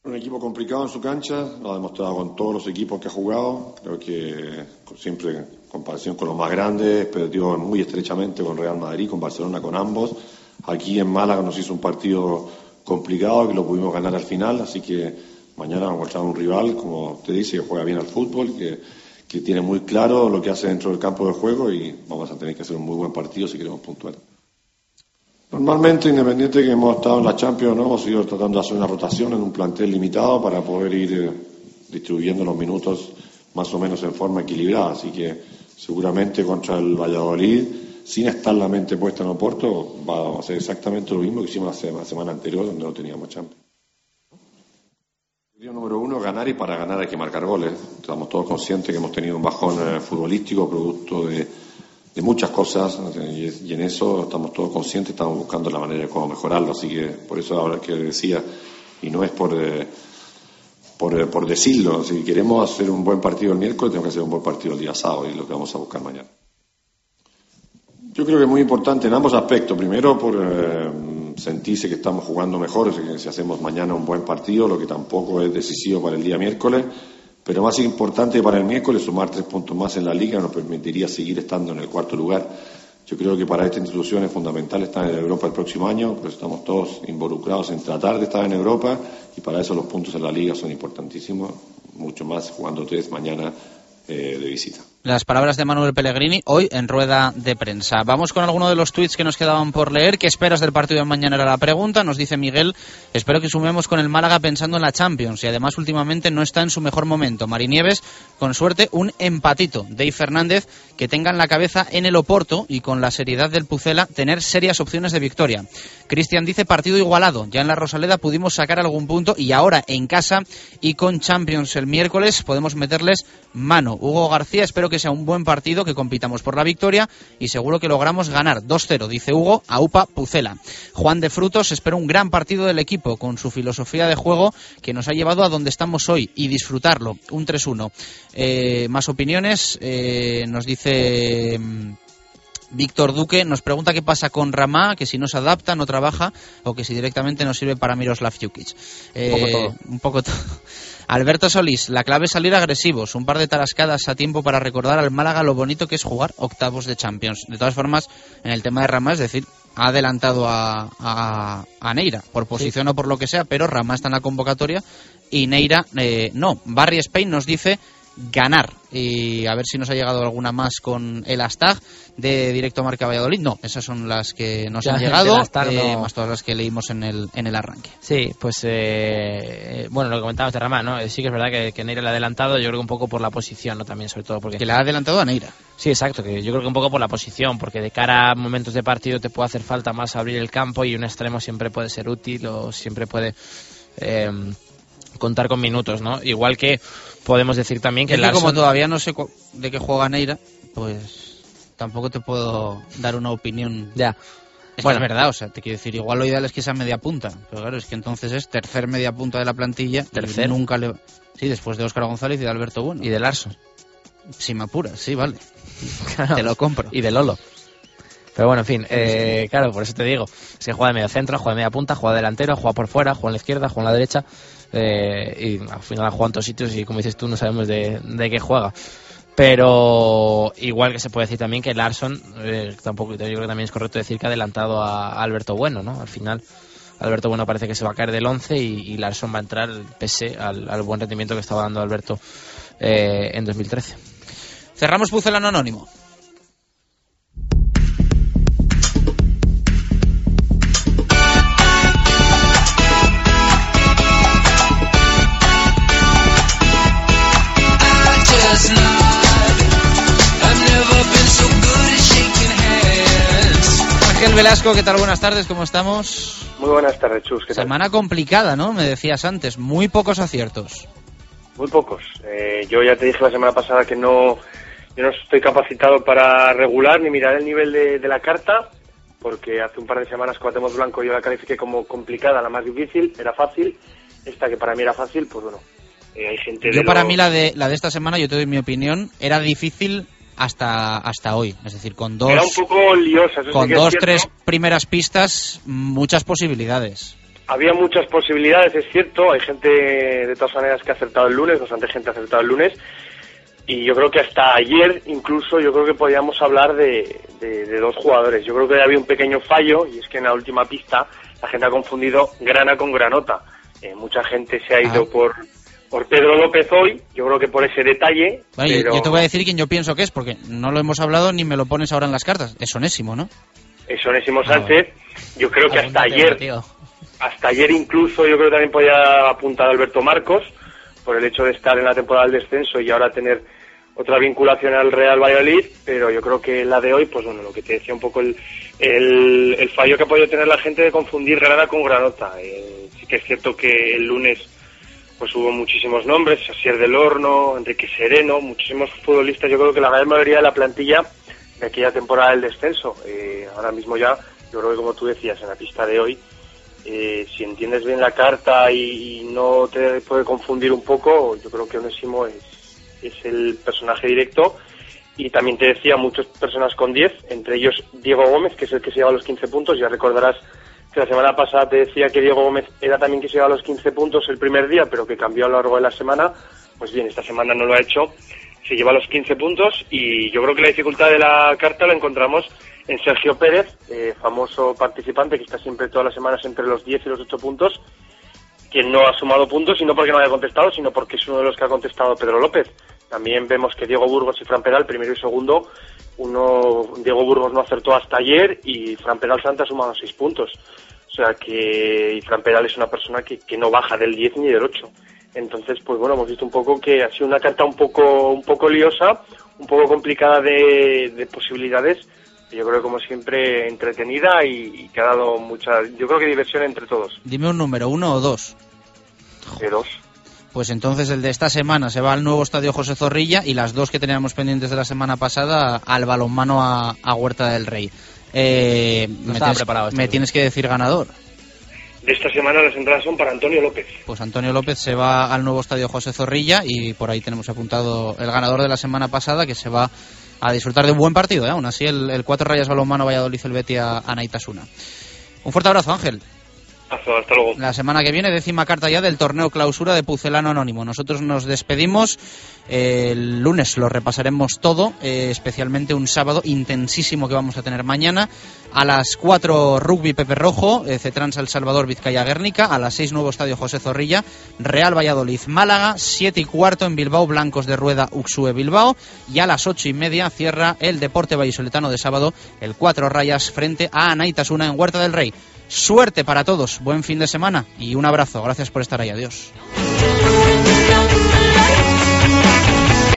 Un equipo complicado en su cancha, lo ha demostrado con todos los equipos que ha jugado. Creo que siempre en comparación con los más grandes, perdió muy estrechamente con Real Madrid, con Barcelona, con ambos. Aquí en Málaga nos hizo un partido complicado que lo pudimos ganar al final, así que mañana vamos a encontrar un rival, como te dice, que juega bien al fútbol, que, que tiene muy claro lo que hace dentro del campo de juego y vamos a tener que hacer un muy buen partido si queremos puntuar. Normalmente, independiente que hemos estado en la Champions, ¿no? hemos ido tratando de hacer una rotación en un plantel limitado para poder ir eh, distribuyendo los minutos más o menos en forma equilibrada. Así que seguramente contra el Valladolid, sin estar la mente puesta en Oporto, va a ser exactamente lo mismo que hicimos la semana, semana anterior, donde no teníamos Champions. Objetivo número uno, ganar y para ganar hay que marcar goles. Estamos todos conscientes que hemos tenido un bajón eh, futbolístico producto de, de muchas cosas y, en eso estamos todos conscientes, estamos buscando la manera de cómo mejorarlo. Así que por eso ahora que decía, y no es por, eh, por, eh, por decirlo, si queremos hacer un buen partido el miércoles, tenemos que hacer un buen partido el día sábado y lo que vamos a buscar mañana. Yo creo que es muy importante en ambos aspectos. Primero, por eh, sentirse que estamos jugando mejor, si hacemos mañana un buen partido, lo que tampoco es decisivo para el día miércoles. Pero más importante para el miércoles, sumar tres puntos más en la liga nos permitiría seguir estando en el cuarto lugar. Yo creo que para esta institución es fundamental estar en Europa el próximo año, pues estamos todos involucrados en tratar de estar en Europa y para eso los puntos en la liga son importantísimos, mucho más jugando tres mañana eh, de visita. Las palabras de Manuel Pellegrini hoy en rueda de prensa. Vamos con alguno de los tweets que nos quedaban por leer. ¿Qué esperas del partido de mañana? Era la pregunta. Nos dice Miguel, espero que sumemos con el Málaga pensando en la Champions y además últimamente no está en su mejor momento. Marinieves, con suerte, un empatito. Dave Fernández, que tenga en la cabeza en el Oporto y con la seriedad del Pucela tener serias opciones de victoria. Cristian dice partido igualado. Ya en la Rosaleda pudimos sacar algún punto y ahora en casa y con Champions el miércoles podemos meterles mano. Hugo García, espero que sea un buen partido, que compitamos por la victoria y seguro que logramos ganar 2-0, dice Hugo, a UPA Pucela. Juan de Frutos, espero un gran partido del equipo con su filosofía de juego que nos ha llevado a donde estamos hoy y disfrutarlo. Un 3-1. Eh, más opiniones, eh, nos dice... mm, Víctor Duque nos pregunta qué pasa con Ramá, que si no se adapta, no trabaja, o que si directamente no sirve para Miroslav Jukic. Eh, poco todo. un poco todo. (laughs) Alberto Solís, la clave es salir agresivos, un par de tarascadas a tiempo para recordar al Málaga lo bonito que es jugar octavos de Champions. De todas formas, en el tema de Ramá, es decir, ha adelantado a, a, a Neira, por posición o por lo que sea, pero Rama está en la convocatoria y Neira eh, no. Barry Spain nos dice ganar. Y a ver si nos ha llegado alguna más con el hashtag de Directo Marca Valladolid. No, esas son las que nos Ya, han (laughs) llegado, eh, no. más todas las que leímos en el, en el arranque. Sí, pues eh, bueno, lo que comentabas de Rama, ¿no? Eh, Sí que es verdad que, que Neira le ha adelantado, yo creo que un poco por la posición, ¿no? También, sobre todo porque... Que le ha adelantado a Neira. Sí, exacto, que yo creo que un poco por la posición, porque de cara a momentos de partido te puede hacer falta más abrir el campo y un extremo siempre puede ser útil o siempre puede eh, contar con minutos, ¿no? Igual que podemos decir también que Larsson- como todavía no sé de qué juega Neira, pues tampoco te puedo dar una opinión. Ya. Es Bueno. que es verdad, o sea, te quiero decir, igual lo ideal es que sea media punta, pero claro, es que entonces es tercer media punta de la plantilla. y Tercer. Nunca le... Sí, después de Óscar González y de Alberto Bueno. Y de Larson. Si me apuras, sí, vale. (laughs) Te lo compro. Y de Lolo. Pero bueno, en fin, eh, claro, por eso te digo. Que juega de medio centro, juega de media punta, juega delantero, juega por fuera, juega en la izquierda, juega en la derecha. Eh, y al final juega en todos sitios y como dices tú, no sabemos de, de qué juega. Pero igual que se puede decir también que Larson, eh, tampoco, yo creo que también es correcto decir que ha adelantado a, Alberto Bueno, ¿no? Al final, Alberto Bueno parece que se va a caer del 11 y, Larson va a entrar pese al, buen rendimiento que estaba dando Alberto eh, en 2013. Cerramos Pucelano Anónimo. Ángel Velasco, ¿qué tal? Buenas tardes, ¿cómo estamos? Muy buenas tardes, Chus. ¿qué tal? Semana complicada, ¿no? Me decías antes, muy pocos aciertos. Muy pocos. Eh, yo ya te dije la semana pasada que no, yo no estoy capacitado para regular ni mirar el nivel de, de la carta, porque hace un par de semanas Cuauhtémoc Blanco yo la califiqué como complicada, la más difícil, era fácil. Esta que para mí era fácil, pues bueno, eh, hay gente Yo de para lo- mí la de la de esta semana, yo te doy mi opinión, era difícil hasta hasta hoy, es decir, con dos Era un poco liosa, eso sí con dos tres primeras pistas, muchas posibilidades. Había muchas posibilidades, es cierto. Hay gente, de todas maneras, que ha acertado el lunes, bastante gente ha acertado el lunes. Y yo creo que hasta ayer, incluso, yo creo que podíamos hablar de, de- de dos jugadores. Yo creo que había un pequeño fallo, y es que en la última pista la gente ha confundido grana con granota. Eh, mucha gente se ha ido Ah. por, por Pedro López hoy, yo creo que por ese detalle. Yo- pero Yo te voy a decir quién yo pienso que es, porque no lo hemos hablado ni me lo pones ahora en las cartas. Es Onésimo, ¿no? es Onésimo Ah, Sánchez. Yo creo que hasta ayer, tío. hasta ayer incluso yo creo que también podía apuntar a Alberto Marcos por el hecho de estar en la temporada del descenso y ahora tener otra vinculación al Real Valladolid, pero yo creo que la de hoy, pues bueno, lo que te decía un poco el, el, el fallo que ha podido tener la gente de confundir Granada con Granota. Eh, sí que es cierto que el lunes pues hubo muchísimos nombres, Asier del Horno, Enrique Sereno, muchísimos futbolistas, yo creo que la gran mayoría de la plantilla de aquella temporada del descenso. Eh, ahora mismo ya, yo creo que como tú decías en la pista de hoy, eh, si entiendes bien la carta y, no te puede confundir un poco, yo creo que Onésimo es, es el personaje directo. Y también te decía muchas personas con 10, entre ellos Diego Gómez, que es el que se lleva los 15 puntos. Ya recordarás que la semana pasada te decía que Diego Gómez era también que se lleva los 15 puntos el primer día, pero que cambió a lo largo de la semana. Pues bien, esta semana no lo ha hecho. Se lleva los 15 puntos y yo creo que la dificultad de la carta la encontramos en Sergio Pérez, eh, famoso participante que está siempre todas las semanas entre los 10 y los 8 puntos, quien no ha sumado puntos y no porque no haya contestado, sino porque es uno de los que ha contestado Pedro López. También vemos que Diego Burgos y Fran Peral, primero y segundo, uno Diego Burgos no acertó hasta ayer y Fran Peral Santa ha sumado 6 puntos. O sea que y Fran Peral es una persona que, que no baja del 10 ni del 8. Entonces, pues bueno, hemos visto un poco que ha sido una carta un poco, un poco liosa, un poco complicada de, de posibilidades. Yo creo que como siempre entretenida y, y que ha dado mucha, yo creo que diversión entre todos. Dime un número, uno o dos. De dos. Pues entonces el de esta semana se va al nuevo estadio José Zorrilla y las dos que teníamos pendientes de la semana pasada al balonmano a, a Huerta del Rey. Eh, me estaba tienes, preparado este me día. tienes que decir ganador. De esta semana las entradas son para Antonio López. Pues Antonio López se va al nuevo estadio José Zorrilla y por ahí tenemos apuntado el ganador de la semana pasada que se va a disfrutar de un buen partido. ¿eh? Aún así, el, el Cuatro Rayas Balonmano Valladolid el Betis a, a Naitasuna. Un fuerte abrazo, Ángel. La semana que viene, décima carta ya del torneo clausura de Pucelano Anónimo. Nosotros nos despedimos. El lunes lo repasaremos todo, eh, especialmente un sábado intensísimo que vamos a tener mañana. A las 4 Rugby Pepe Rojo, eh, Cetrans El Salvador Vizcaya Guernica. A las 6 Nuevo Estadio José Zorrilla, Real Valladolid Málaga. 7 y cuarto en Bilbao Blancos de Rueda Uxue Bilbao. Y a las 8 y media cierra el Deporte Vallisoletano de sábado, el 4 Rayas frente a Anaitasuna en Huerta del Rey. Suerte para todos, buen fin de semana y un abrazo. Gracias por estar ahí. Adiós.